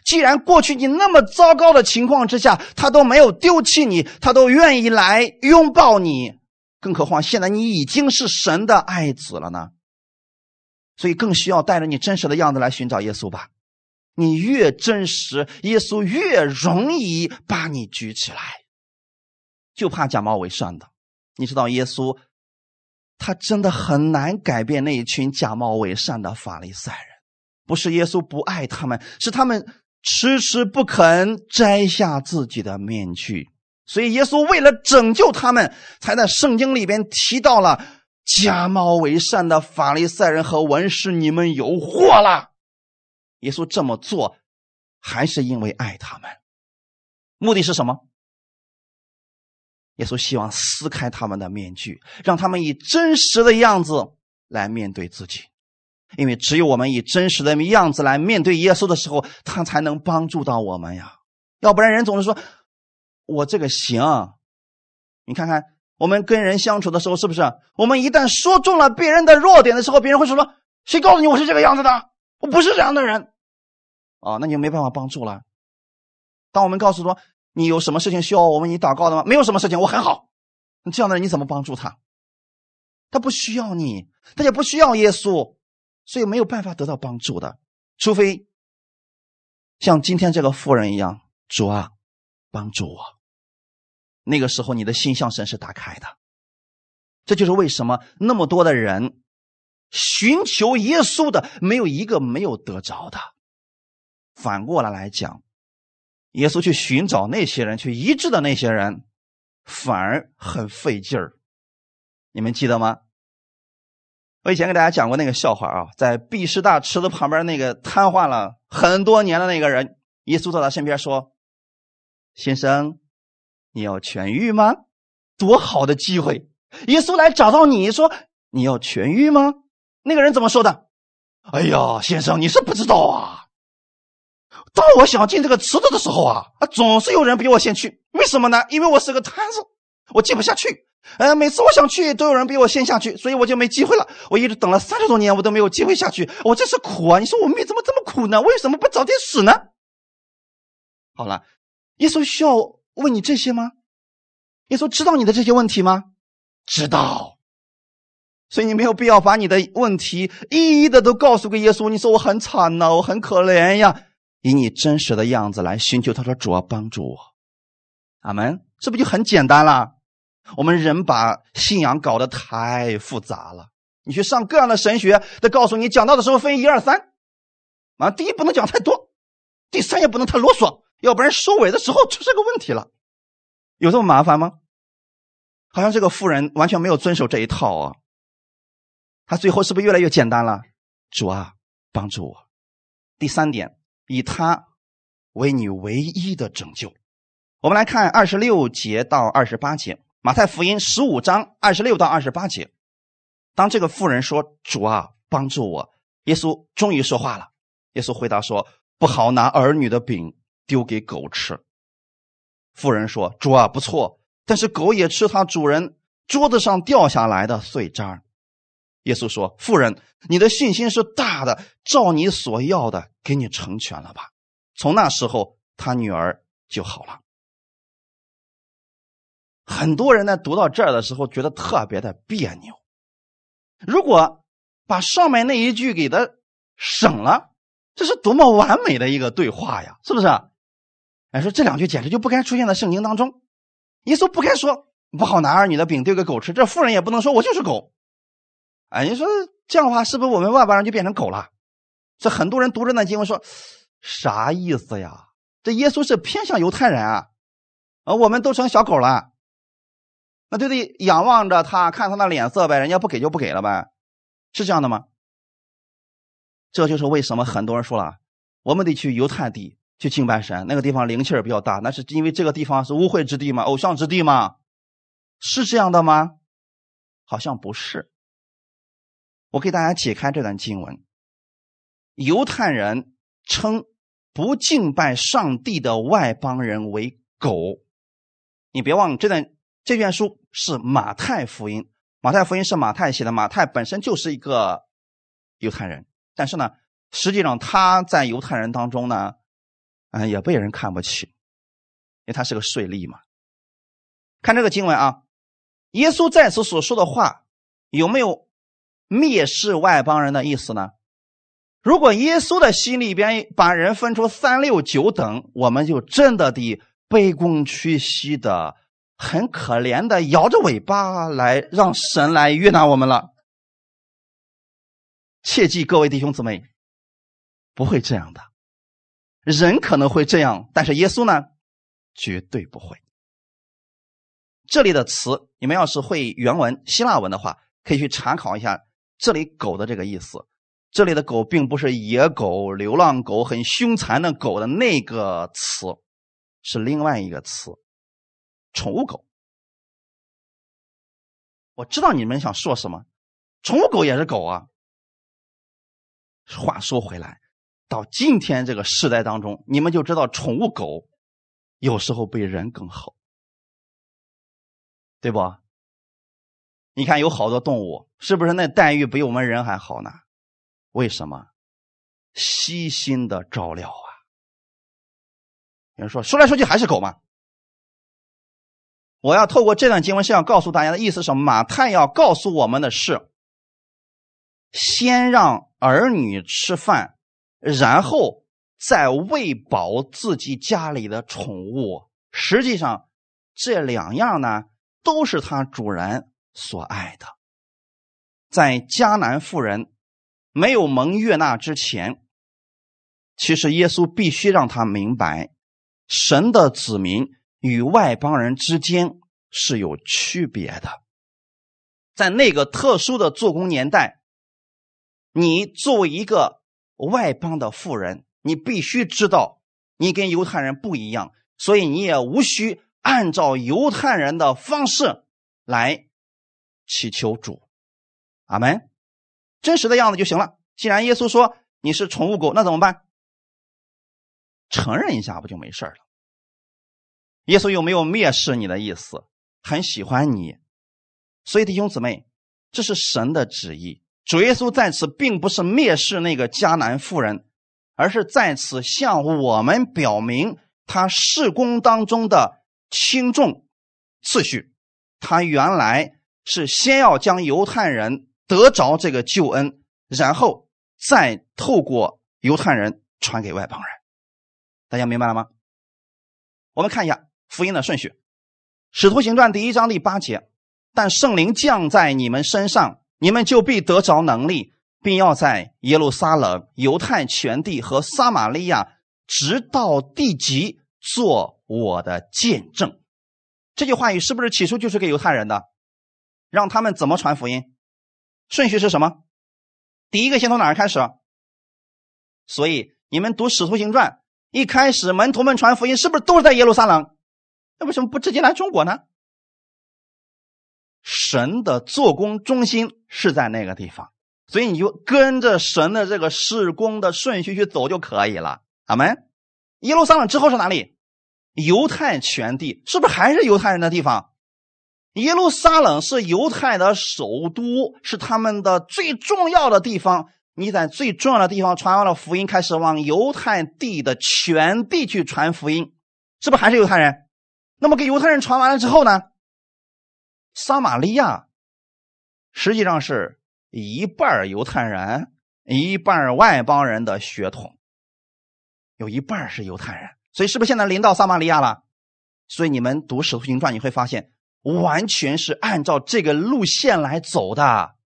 既然过去你那么糟糕的情况之下，他都没有丢弃你，他都愿意来拥抱你，更何况现在你已经是神的爱子了呢？所以更需要带着你真实的样子来寻找耶稣吧。你越真实，耶稣越容易把你举起来。就怕假冒伪善的，你知道耶稣。他真的很难改变那一群假冒伪善的法利赛人，不是耶稣不爱他们，是他们迟迟不肯摘下自己的面具。所以耶稣为了拯救他们，才在圣经里边提到了假冒伪善的法利赛人和文士，你们有祸了。耶稣这么做，还是因为爱他们，目的是什么？耶稣希望撕开他们的面具，让他们以真实的样子来面对自己，因为只有我们以真实的样子来面对耶稣的时候，他才能帮助到我们呀。要不然，人总是说我这个行。你看看，我们跟人相处的时候，是不是？我们一旦说中了别人的弱点的时候，别人会说说：“谁告诉你我是这个样子的？我不是这样的人。”哦，那你就没办法帮助了。当我们告诉说。你有什么事情需要我为你祷告的吗？没有什么事情，我很好。这样的人你怎么帮助他？他不需要你，他也不需要耶稣，所以没有办法得到帮助的。除非像今天这个妇人一样，主啊，帮助我。那个时候你的心向神是打开的。这就是为什么那么多的人寻求耶稣的，没有一个没有得着的。反过来来讲。耶稣去寻找那些人，去医治的那些人，反而很费劲儿。你们记得吗？我以前给大家讲过那个笑话啊，在毕士大池子旁边那个瘫痪了很多年的那个人，耶稣到他身边说：“先生，你要痊愈吗？多好的机会！耶稣来找到你说你要痊愈吗？那个人怎么说的？哎呀，先生，你是不知道啊。”当我想进这个池子的时候啊，啊，总是有人比我先去。为什么呢？因为我是个瘫子，我进不下去。呃，每次我想去，都有人比我先下去，所以我就没机会了。我一直等了三十多年，我都没有机会下去，我真是苦啊！你说我命怎么这么苦呢？为什么不早点死呢？好了，耶稣需要问你这些吗？耶稣知道你的这些问题吗？知道，所以你没有必要把你的问题一一的都告诉给耶稣。你说我很惨呐，我很可怜呀，以你真实的样子来寻求他说主啊，帮助我。阿门，这不就很简单了？我们人把信仰搞得太复杂了。你去上各样的神学，他告诉你讲到的时候分一二三，啊，第一不能讲太多，第三也不能太啰嗦，要不然收尾的时候出这个问题了。有这么麻烦吗？好像这个妇人完全没有遵守这一套啊。他最后是不是越来越简单了？主啊，帮助我。第三点，以他为你唯一的拯救。我们来看二十六节到二十八节，马太福音十五章二十六到二十八节。当这个妇人说：“主啊，帮助我！”耶稣终于说话了。耶稣回答说：“不好拿儿女的饼丢给狗吃。”妇人说：“主啊，不错，但是狗也吃它主人桌子上掉下来的碎渣。”耶稣说：“妇人，你的信心是大的，照你所要的给你成全了吧。”从那时候，他女儿就好了。很多人呢读到这儿的时候觉得特别的别扭。如果把上面那一句给他省了，这是多么完美的一个对话呀，是不是？哎，说这两句简直就不该出现在圣经当中。耶稣不该说不好拿儿女的饼丢给狗吃，这妇人也不能说我就是狗。哎，你说这样的话，是不是我们外邦人就变成狗了？这很多人读着那经文说啥意思呀？这耶稣是偏向犹太人啊，啊，我们都成小狗了。那就得仰望着他，看他那脸色呗。人家不给就不给了呗，是这样的吗？这就是为什么很多人说了，我们得去犹太地去敬拜神，那个地方灵气儿比较大。那是因为这个地方是污秽之地吗？偶像之地吗？是这样的吗？好像不是。我给大家解开这段经文：犹太人称不敬拜上帝的外邦人为狗。你别忘了这段。这卷书是马太福音，马太福音是马太写的。马太本身就是一个犹太人，但是呢，实际上他在犹太人当中呢，嗯，也被人看不起，因为他是个税吏嘛。看这个经文啊，耶稣在此所说的话有没有蔑视外邦人的意思呢？如果耶稣的心里边把人分出三六九等，我们就真的得卑躬屈膝的。很可怜的摇着尾巴来让神来悦纳我们了。切记，各位弟兄姊妹，不会这样的。人可能会这样，但是耶稣呢，绝对不会。这里的词，你们要是会原文希腊文的话，可以去查考一下这里“狗”的这个意思。这里的“狗”并不是野狗、流浪狗、很凶残的狗的那个词，是另外一个词。宠物狗，我知道你们想说什么，宠物狗也是狗啊。话说回来，到今天这个时代当中，你们就知道宠物狗有时候比人更好，对不？你看有好多动物，是不是那待遇比我们人还好呢？为什么？悉心的照料啊。有人说，说来说去还是狗嘛。我要透过这段经文是要告诉大家的意思是：马太要告诉我们的是，先让儿女吃饭，然后再喂饱自己家里的宠物。实际上，这两样呢，都是他主人所爱的。在迦南妇人没有蒙悦纳之前，其实耶稣必须让他明白，神的子民。与外邦人之间是有区别的，在那个特殊的做工年代，你作为一个外邦的富人，你必须知道你跟犹太人不一样，所以你也无需按照犹太人的方式来祈求主。阿门，真实的样子就行了。既然耶稣说你是宠物狗，那怎么办？承认一下不就没事了？耶稣有没有蔑视你的意思？很喜欢你，所以弟兄姊妹，这是神的旨意。主耶稣在此并不是蔑视那个迦南妇人，而是在此向我们表明他事工当中的轻重次序。他原来是先要将犹太人得着这个救恩，然后再透过犹太人传给外邦人。大家明白了吗？我们看一下福音的顺序，《使徒行传》第一章第八节：“但圣灵降在你们身上，你们就必得着能力，并要在耶路撒冷、犹太全地和撒玛利亚，直到地极，做我的见证。”这句话语是不是起初就是给犹太人的？让他们怎么传福音？顺序是什么？第一个先从哪儿开始？所以你们读《使徒行传》。一开始门徒们传福音是不是都是在耶路撒冷？那为什么不直接来中国呢？神的做工中心是在那个地方，所以你就跟着神的这个事工的顺序去走就可以了。阿门。耶路撒冷之后是哪里？犹太全地是不是还是犹太人的地方？耶路撒冷是犹太的首都，是他们的最重要的地方。你在最重要的地方传完了福音，开始往犹太地的全地去传福音，是不是还是犹太人？那么给犹太人传完了之后呢？撒玛利亚实际上是一半犹太人，一半外邦人的血统，有一半是犹太人，所以是不是现在临到撒玛利亚了？所以你们读《使徒行传》，你会发现完全是按照这个路线来走的，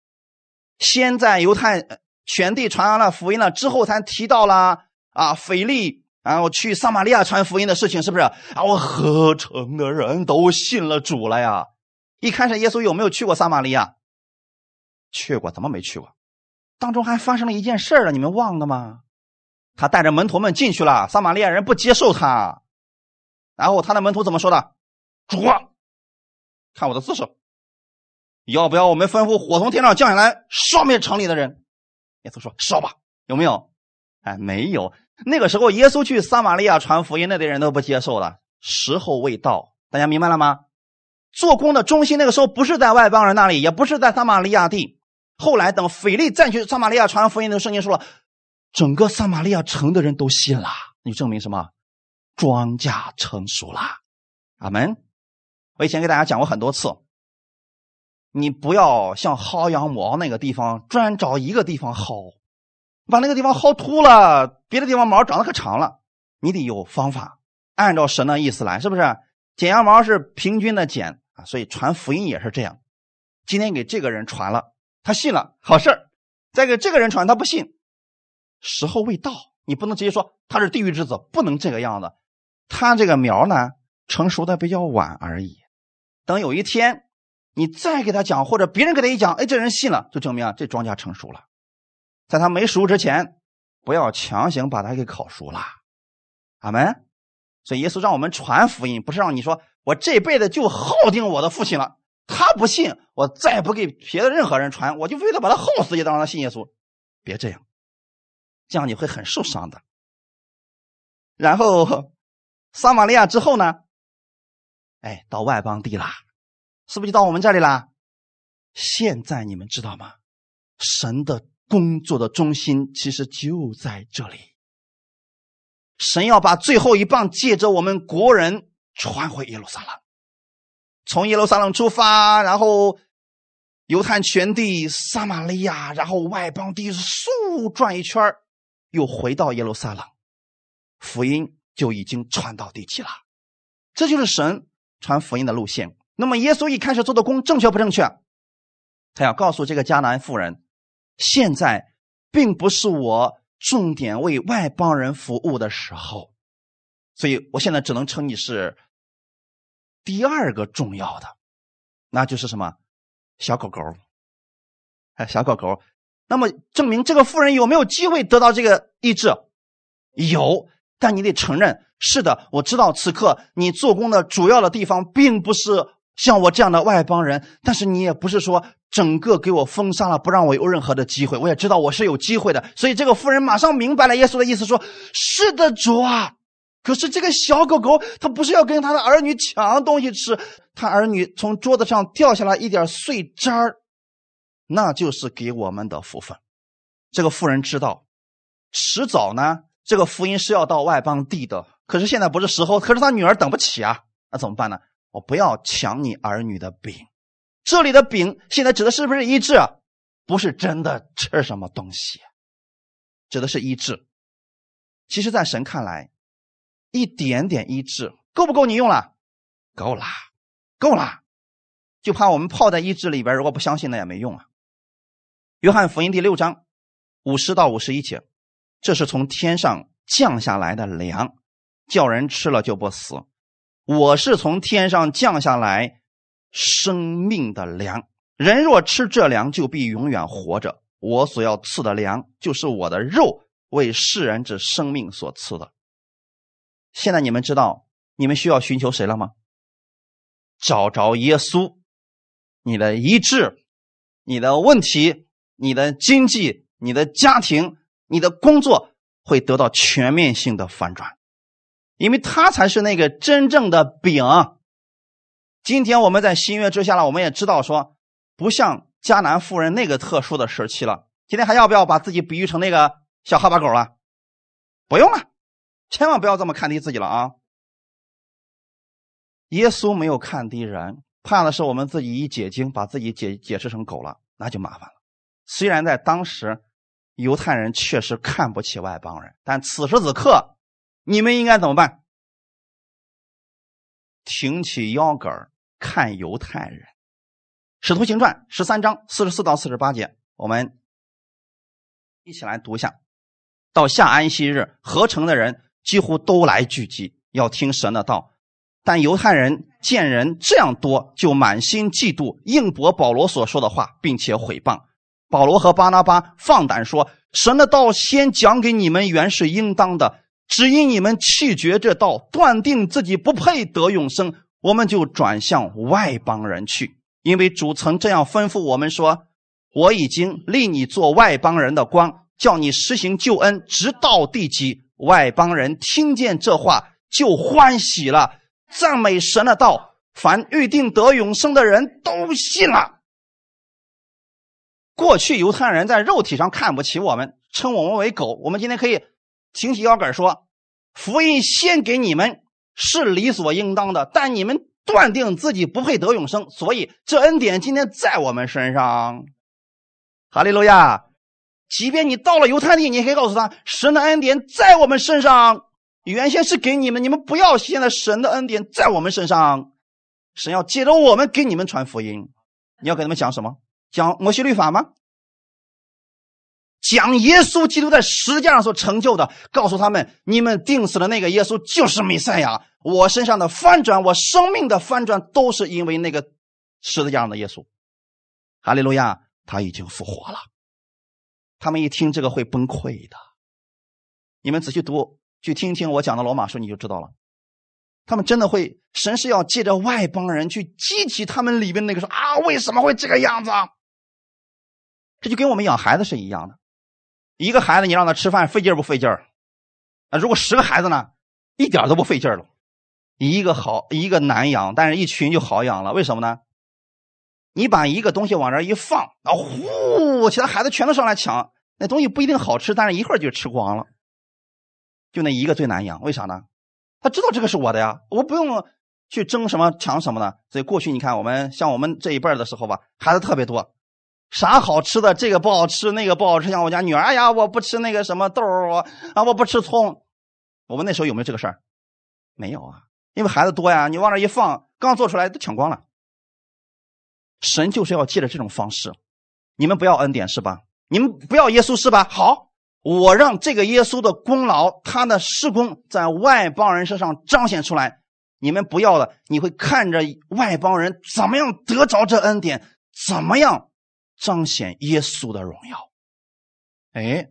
先在犹太。全地传完了福音了之后，才提到了啊，腓力，然后去撒玛利亚传福音的事情，是不是？啊，我合成的人都信了主了呀。一开始耶稣有没有去过撒玛利亚？去过，怎么没去过？当中还发生了一件事儿你们忘了吗？他带着门徒们进去了，撒玛利亚人不接受他，然后他的门徒怎么说的？主啊，看我的姿势，要不要我们吩咐火从天上降下来，烧灭城里的人？耶稣说：“烧吧，有没有？哎，没有。那个时候，耶稣去撒玛利亚传福音，那堆人都不接受了。时候未到，大家明白了吗？做工的中心那个时候不是在外邦人那里，也不是在撒玛利亚地。后来等腓力再去撒玛利亚传福音的圣经说了，整个撒玛利亚城的人都信了。你证明什么？庄稼成熟了。阿门。我以前给大家讲过很多次。”你不要像薅羊毛那个地方，专找一个地方薅，把那个地方薅秃了，别的地方毛长得可长了。你得有方法，按照神的意思来，是不是？剪羊毛是平均的剪啊，所以传福音也是这样。今天给这个人传了，他信了，好事再给这个人传，他不信，时候未到。你不能直接说他是地狱之子，不能这个样子。他这个苗呢，成熟的比较晚而已。等有一天。你再给他讲，或者别人给他一讲，哎，这人信了，就证明啊这庄稼成熟了。在他没熟之前，不要强行把他给烤熟了。阿门。所以耶稣让我们传福音，不是让你说我这辈子就耗定我的父亲了，他不信，我再不给别的任何人传，我就为了把他耗死，也得让他信耶稣。别这样，这样你会很受伤的。然后撒玛利亚之后呢？哎，到外邦地啦。是不是就到我们这里啦？现在你们知道吗？神的工作的中心其实就在这里。神要把最后一棒借着我们国人传回耶路撒冷，从耶路撒冷出发，然后犹太全地、撒玛利亚，然后外邦地，速转一圈又回到耶路撒冷，福音就已经传到地极了。这就是神传福音的路线。那么耶稣一开始做的工正确不正确？他要告诉这个迦南妇人，现在并不是我重点为外邦人服务的时候，所以我现在只能称你是第二个重要的，那就是什么小狗狗，哎，小狗狗。那么证明这个妇人有没有机会得到这个医治？有，但你得承认，是的，我知道此刻你做工的主要的地方并不是。像我这样的外邦人，但是你也不是说整个给我封杀了，不让我有任何的机会。我也知道我是有机会的，所以这个妇人马上明白了耶稣的意思，说：“是的，主啊，可是这个小狗狗，它不是要跟他的儿女抢东西吃，他儿女从桌子上掉下来一点碎渣儿，那就是给我们的福分。这个妇人知道，迟早呢，这个福音是要到外邦地的。可是现在不是时候，可是他女儿等不起啊，那怎么办呢？我不要抢你儿女的饼。这里的饼现在指的是不是医治？不是真的吃什么东西，指的是医治。其实，在神看来。一点点医治够不够你用了？够了，够了，就怕我们泡在医治里边，如果不相信那也没用啊。约翰福音第六章五十到五十一节，这是从天上降下来的粮，叫人吃了就不死。我是从天上降下来生命的粮，人若吃这粮，就必永远活着。我所要赐的粮，就是我的肉，为世人之生命所赐的。现在你们知道你们需要寻求谁了吗？找着耶稣，你的医治、你的问题、你的经济、你的家庭、你的工作会得到全面性的反转，因为他才是那个真正的饼。今天我们在新约之下了，我们也知道说，不像迦南妇人那个特殊的时期了。今天还要不要把自己比喻成那个小哈巴狗了？不用了。千万不要这么看低自己了啊！耶稣没有看低人，怕的是我们自己一解经，把自己解解释成狗了，那就麻烦了。虽然在当时，犹太人确实看不起外邦人，但此时此刻，你们应该怎么办？挺起腰杆看犹太人。使徒行传十三章四十四到四十八节，我们一起来读一下。到下安息日，合成的人。几乎都来聚集，要听神的道。但犹太人见人这样多，就满心嫉妒，应驳保罗所说的话，并且毁谤保罗和巴拿巴。放胆说：“神的道先讲给你们，原是应当的。只因你们弃绝这道，断定自己不配得永生，我们就转向外邦人去。因为主曾这样吩咐我们说：我已经立你做外邦人的光，叫你实行救恩，直到地极。”外邦人听见这话就欢喜了，赞美神的道。凡预定得永生的人都信了。过去犹太人在肉体上看不起我们，称我们为狗。我们今天可以挺起腰杆说：福音先给你们是理所应当的，但你们断定自己不配得永生，所以这恩典今天在我们身上。哈利路亚。即便你到了犹太地，你可以告诉他，神的恩典在我们身上，原先是给你们，你们不要现在神的恩典在我们身上，神要借着我们给你们传福音。你要给他们讲什么？讲摩西律法吗？讲耶稣基督在十字架上所成就的，告诉他们，你们定死的那个耶稣就是弥赛亚。我身上的翻转，我生命的翻转，都是因为那个十字架上的耶稣。哈利路亚，他已经复活了。他们一听这个会崩溃的，你们仔细读，去听听我讲的罗马书，你就知道了。他们真的会，神是要借着外邦人去激起他们里边那个说啊，为什么会这个样子？这就跟我们养孩子是一样的，一个孩子你让他吃饭费劲不费劲儿？啊，如果十个孩子呢，一点都不费劲了。一个好，一个难养，但是一群就好养了。为什么呢？你把一个东西往这一放，然后呼，其他孩子全都上来抢。那东西不一定好吃，但是一会儿就吃光了。就那一个最难养，为啥呢？他知道这个是我的呀，我不用去争什么抢什么的。所以过去你看，我们像我们这一辈的时候吧，孩子特别多，啥好吃的这个不好吃，那个不好吃。像我家女儿，哎呀，我不吃那个什么豆啊，我不吃葱。我们那时候有没有这个事儿？没有啊，因为孩子多呀，你往那一放，刚做出来都抢光了。神就是要借着这种方式，你们不要恩典是吧？你们不要耶稣是吧？好，我让这个耶稣的功劳，他的施工在外邦人身上彰显出来。你们不要了，你会看着外邦人怎么样得着这恩典，怎么样彰显耶稣的荣耀。哎，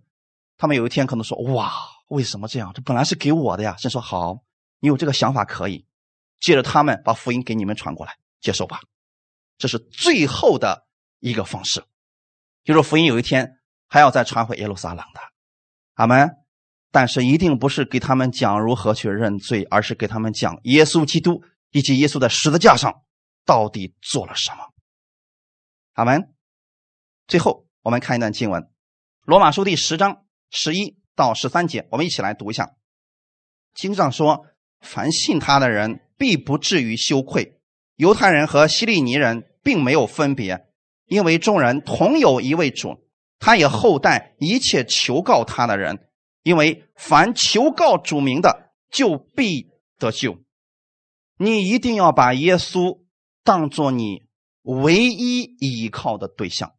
他们有一天可能说：“哇，为什么这样？这本来是给我的呀。”先说好，你有这个想法可以，借着他们把福音给你们传过来，接受吧。这是最后的一个方式，就是福音有一天还要再传回耶路撒冷的，阿门。但是一定不是给他们讲如何去认罪，而是给他们讲耶稣基督以及耶稣在十字架上到底做了什么。阿门。最后，我们看一段经文，《罗马书》第十章十一到十三节，我们一起来读一下。经上说：“凡信他的人，必不至于羞愧。犹太人和希利尼人并没有分别，因为众人同有一位主。他也厚待一切求告他的人，因为凡求告主名的，就必得救。你一定要把耶稣当做你唯一依靠的对象。”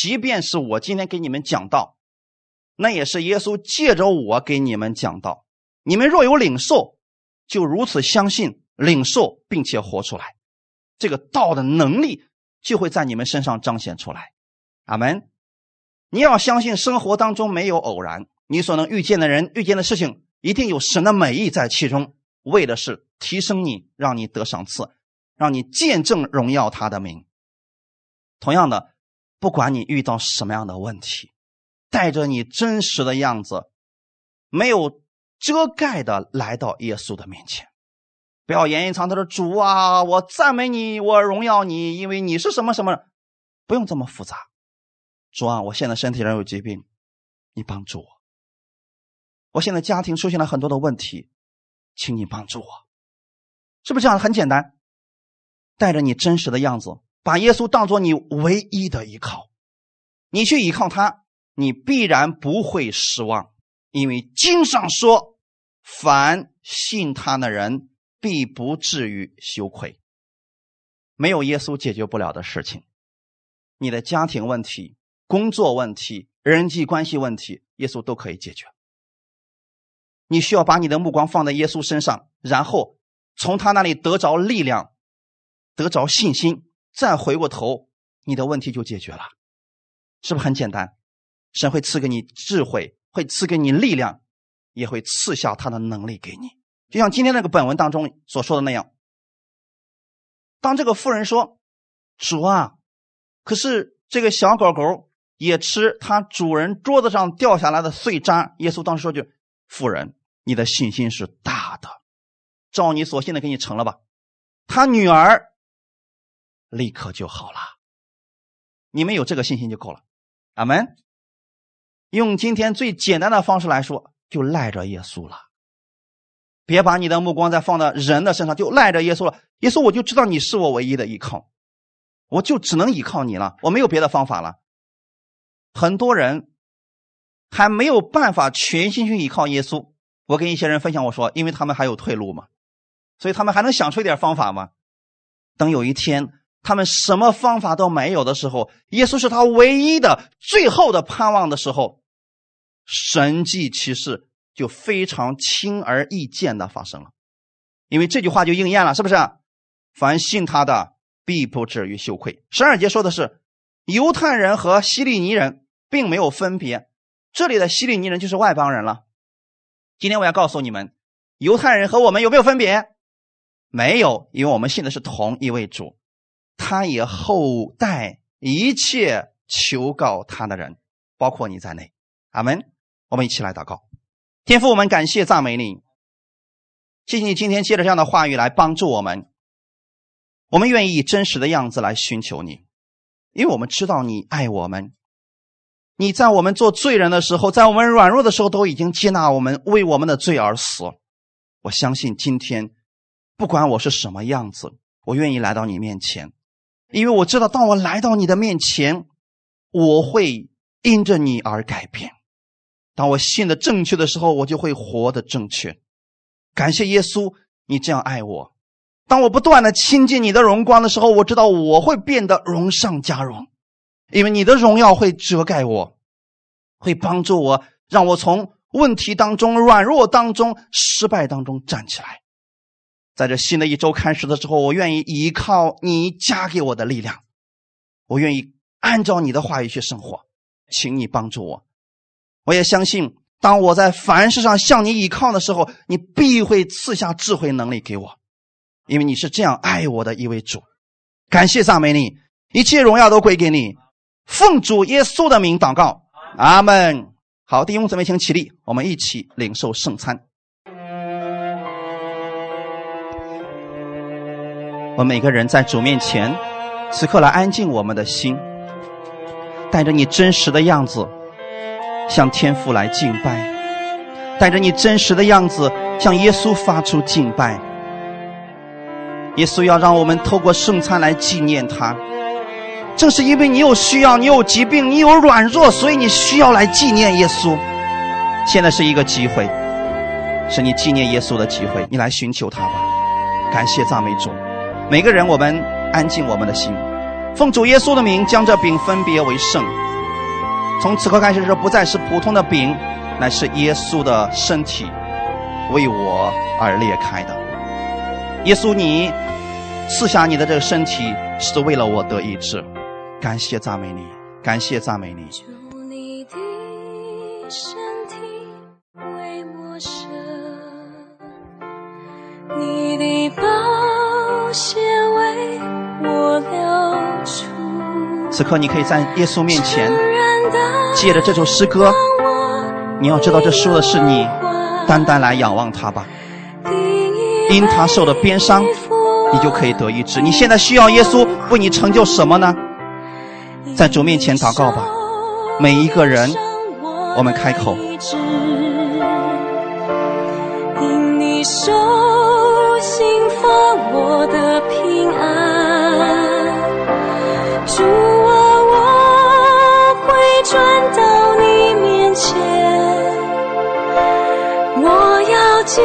即便是我今天给你们讲道，那也是耶稣借着我给你们讲道。你们若有领受，就如此相信、领受，并且活出来，这个道的能力就会在你们身上彰显出来。阿门。你要相信，生活当中没有偶然，你所能遇见的人、遇见的事情，一定有神的美意在其中，为的是提升你，让你得赏赐，让你见证荣耀他的名。同样的。不管你遇到什么样的问题，带着你真实的样子，没有遮盖的来到耶稣的面前，不要言语藏他的主啊，我赞美你，我荣耀你，因为你是什么什么，不用这么复杂。主啊，我现在身体上有疾病，你帮助我。我现在家庭出现了很多的问题，请你帮助我。是不是这样？很简单，带着你真实的样子。把耶稣当做你唯一的依靠，你去依靠他，你必然不会失望，因为经上说：“凡信他的人，必不至于羞愧。”没有耶稣解决不了的事情，你的家庭问题、工作问题、人际关系问题，耶稣都可以解决。你需要把你的目光放在耶稣身上，然后从他那里得着力量，得着信心。再回过头，你的问题就解决了，是不是很简单？神会赐给你智慧，会赐给你力量，也会赐下他的能力给你。就像今天那个本文当中所说的那样，当这个妇人说：“主啊，可是这个小狗狗也吃它主人桌子上掉下来的碎渣。”耶稣当时说：“句：“妇人，你的信心是大的，照你所信的给你成了吧。”他女儿。立刻就好了，你们有这个信心就够了，阿门。用今天最简单的方式来说，就赖着耶稣了。别把你的目光再放到人的身上，就赖着耶稣了。耶稣，我就知道你是我唯一的依靠，我就只能依靠你了，我没有别的方法了。很多人还没有办法全心去依靠耶稣。我跟一些人分享，我说，因为他们还有退路嘛，所以他们还能想出一点方法吗？等有一天。他们什么方法都没有的时候，耶稣是他唯一的、最后的盼望的时候，神迹奇事就非常轻而易见的发生了，因为这句话就应验了，是不是？凡信他的，必不至于羞愧。十二节说的是犹太人和希利尼人并没有分别，这里的希利尼人就是外邦人了。今天我要告诉你们，犹太人和我们有没有分别？没有，因为我们信的是同一位主。他也厚待一切求告他的人，包括你在内。阿门。我们一起来祷告，天父，我们感谢赞美你，谢谢你今天借着这样的话语来帮助我们。我们愿意以真实的样子来寻求你，因为我们知道你爱我们。你在我们做罪人的时候，在我们软弱的时候，都已经接纳我们，为我们的罪而死。我相信今天，不管我是什么样子，我愿意来到你面前。因为我知道，当我来到你的面前，我会因着你而改变。当我信的正确的时候，我就会活的正确。感谢耶稣，你这样爱我。当我不断的亲近你的荣光的时候，我知道我会变得荣上加荣，因为你的荣耀会遮盖我，会帮助我，让我从问题当中、软弱当中、失败当中站起来。在这新的一周开始的时候，我愿意依靠你加给我的力量，我愿意按照你的话语去生活，请你帮助我。我也相信，当我在凡事上向你依靠的时候，你必会赐下智慧能力给我，因为你是这样爱我的一位主。感谢赞美你，一切荣耀都归给你。奉主耶稣的名祷告，阿门。好，弟兄姊妹，请起立，我们一起领受圣餐。我们每个人在主面前，此刻来安静我们的心，带着你真实的样子，向天父来敬拜；带着你真实的样子，向耶稣发出敬拜。耶稣要让我们透过圣餐来纪念他。正是因为你有需要，你有疾病，你有软弱，所以你需要来纪念耶稣。现在是一个机会，是你纪念耶稣的机会，你来寻求他吧。感谢赞美主。每个人，我们安静我们的心，奉主耶稣的名，将这饼分别为圣。从此刻开始，这不再是普通的饼，乃是耶稣的身体，为我而裂开的。耶稣，你赐下你的这个身体，是为了我得医治。感谢赞美你，感谢赞美你。你的身体为我流出。此刻，你可以在耶稣面前，借着这首诗歌，你要知道，这说的是你，单单来仰望他吧。因他受的鞭伤，你就可以得医治。你现在需要耶稣为你成就什么呢？在主面前祷告吧。每一个人，我们开口。因你受刑罚，我的平安，主啊，我会转到你面前，我要记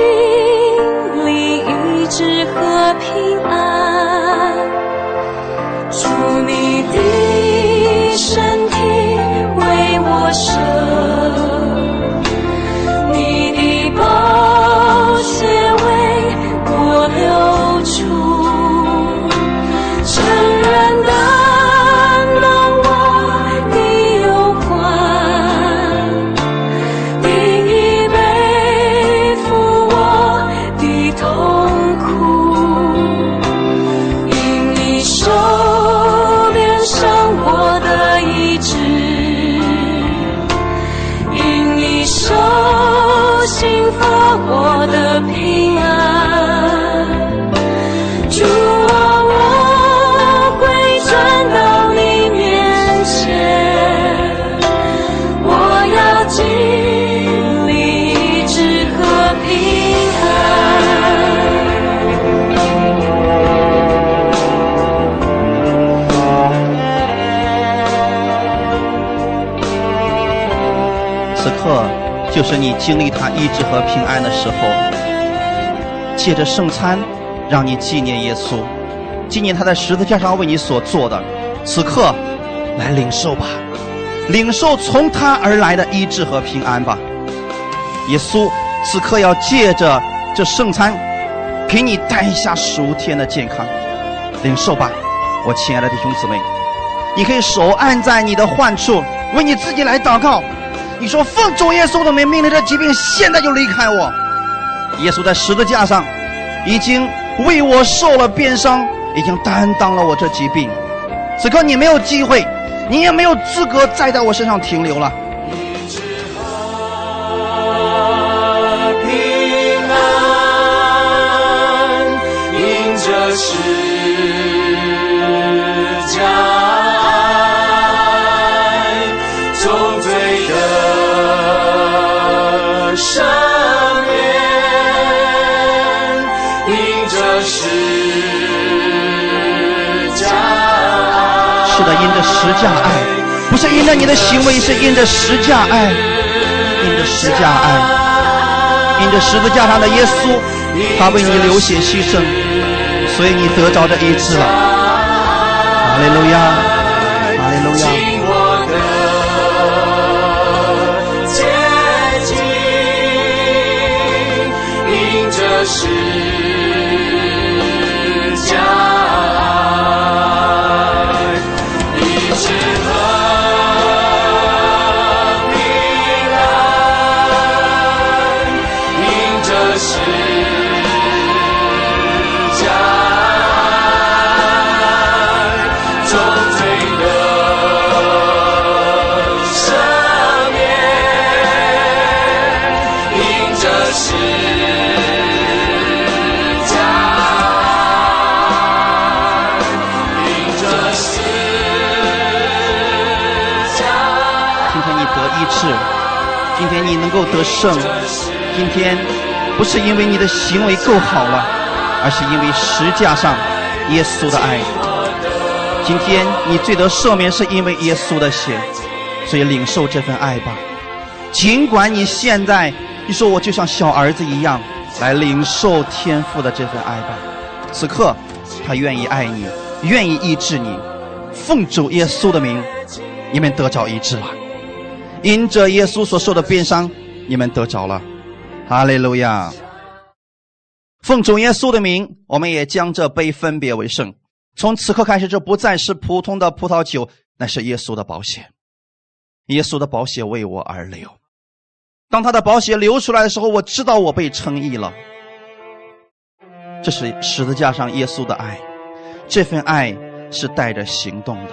你经历他医治和平安的时候，借着圣餐，让你纪念耶稣，纪念他在十字架上为你所做的。此刻，来领受吧，领受从他而来的医治和平安吧。耶稣此刻要借着这圣餐，给你带下属天的健康，领受吧，我亲爱的弟兄姊妹，你可以手按在你的患处，为你自己来祷告。你说奉主耶稣的名命令，这疾病现在就离开我。耶稣在十字架上已经为我受了鞭伤，已经担当了我这疾病。此刻你没有机会，你也没有资格再在我身上停留了。着十架爱，不是因着你的行为，是因着十架爱，因着十架爱，因着十字架上的耶稣，他为你流血牺牲，所以你得着这医治了。哈利路亚，够得胜，今天不是因为你的行为够好了，而是因为实架上耶稣的爱。今天你罪得赦免，是因为耶稣的血，所以领受这份爱吧。尽管你现在你说我就像小儿子一样来领受天父的这份爱吧。此刻他愿意爱你，愿意医治你，奉主耶稣的名，你们得着医治了。因着耶稣所受的鞭伤，你们得着了。哈利路亚！奉主耶稣的名，我们也将这杯分别为圣。从此刻开始，这不再是普通的葡萄酒，那是耶稣的宝血。耶稣的宝血为我而流。当他的宝血流出来的时候，我知道我被称义了。这是十字架上耶稣的爱，这份爱是带着行动的。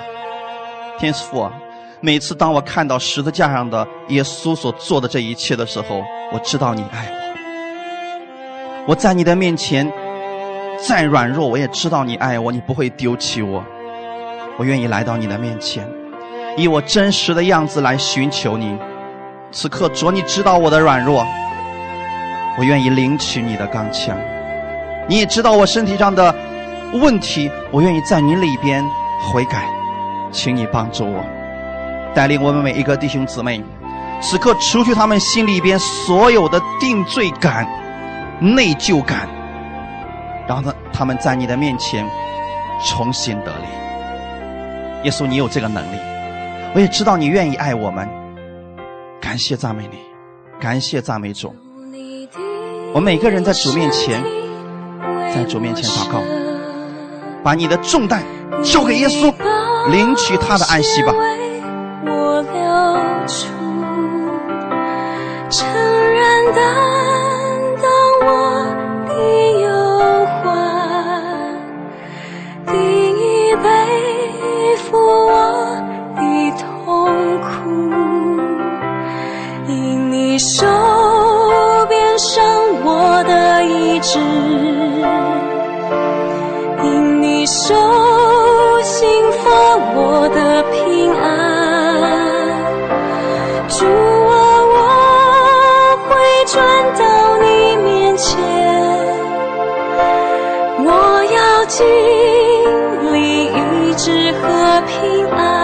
天父啊，每次当我看到十字架上的耶稣所做的这一切的时候，我知道你爱我。我在你的面前。再软弱，我也知道你爱我，你不会丢弃我。我愿意来到你的面前，以我真实的样子来寻求你。此刻，主，你知道我的软弱，我愿意领取你的刚强。你也知道我身体上的问题，我愿意在你里边悔改，请你帮助我，带领我们每一个弟兄姊妹，此刻除去他们心里边所有的定罪感、内疚感。让他他们在你的面前重新得力。耶稣，你有这个能力，我也知道你愿意爱我们。感谢赞美你，感谢赞美主。我每个人在主面前，在主面前祷告，把你的重担交给耶稣，领取他的安息吧。我流出，诚然担当我的忧患，第一背负我的痛苦，因你受边伤我的意志，因你受。经历一直和平安。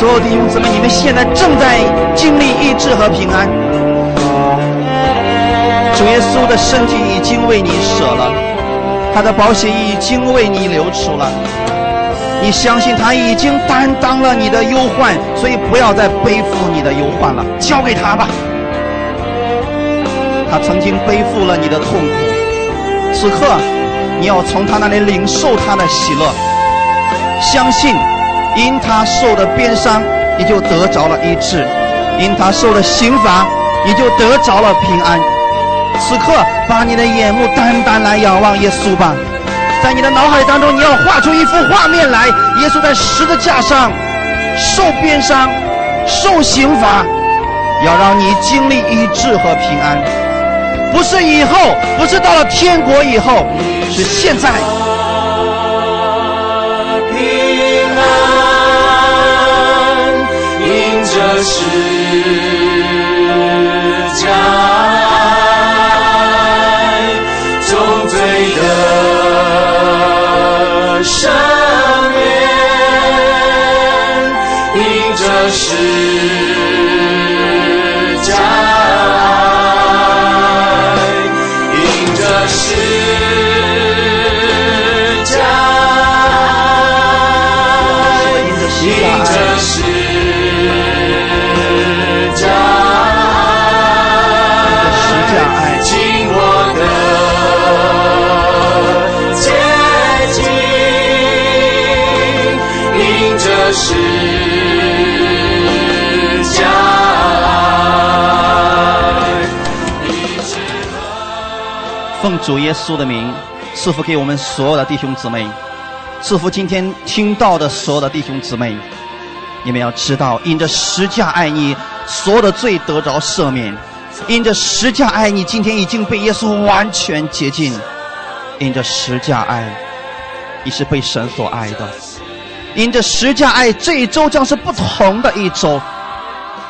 所有弟兄姊妹，你们现在正在经历医治和平安。主耶稣的身体已经为你舍了，他的宝血已经为你流出了。你相信他已经担当了你的忧患，所以不要再背负你的忧患了，交给他吧。他曾经背负了你的痛苦，此刻你要从他那里领受他的喜乐，相信。因他受的鞭伤，你就得着了医治；因他受的刑罚，你就得着了平安。此刻，把你的眼目单单来仰望耶稣吧，在你的脑海当中，你要画出一幅画面来：耶稣在十字架上受鞭伤、受刑罚，要让你经历医治和平安。不是以后，不是到了天国以后，是现在。奉主耶稣的名，赐福给我们所有的弟兄姊妹，赐福今天听到的所有的弟兄姊妹。你们要知道，因着十架爱你，所有的罪得着赦免；因着十架爱你，今天已经被耶稣完全洁净；因着十架爱，你是被神所爱的；因着十架爱，这一周将是不同的一周。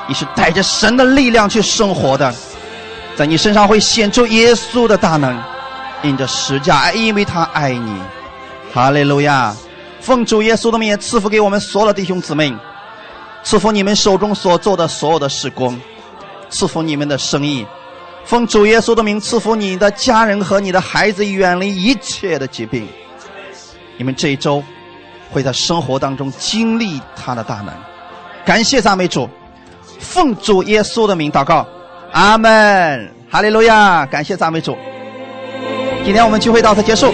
你是带着神的力量去生活的，在你身上会显出耶稣的大能。因着十架爱，因为他爱你。哈利路亚！奉主耶稣的名，赐福给我们所有的弟兄姊妹。赐福你们手中所做的所有的事工，赐福你们的生意，奉主耶稣的名赐福你的家人和你的孩子，远离一切的疾病。你们这一周会在生活当中经历他的大能。感谢赞美主，奉主耶稣的名祷告，阿门，哈利路亚，感谢赞美主，今天我们聚会到此结束。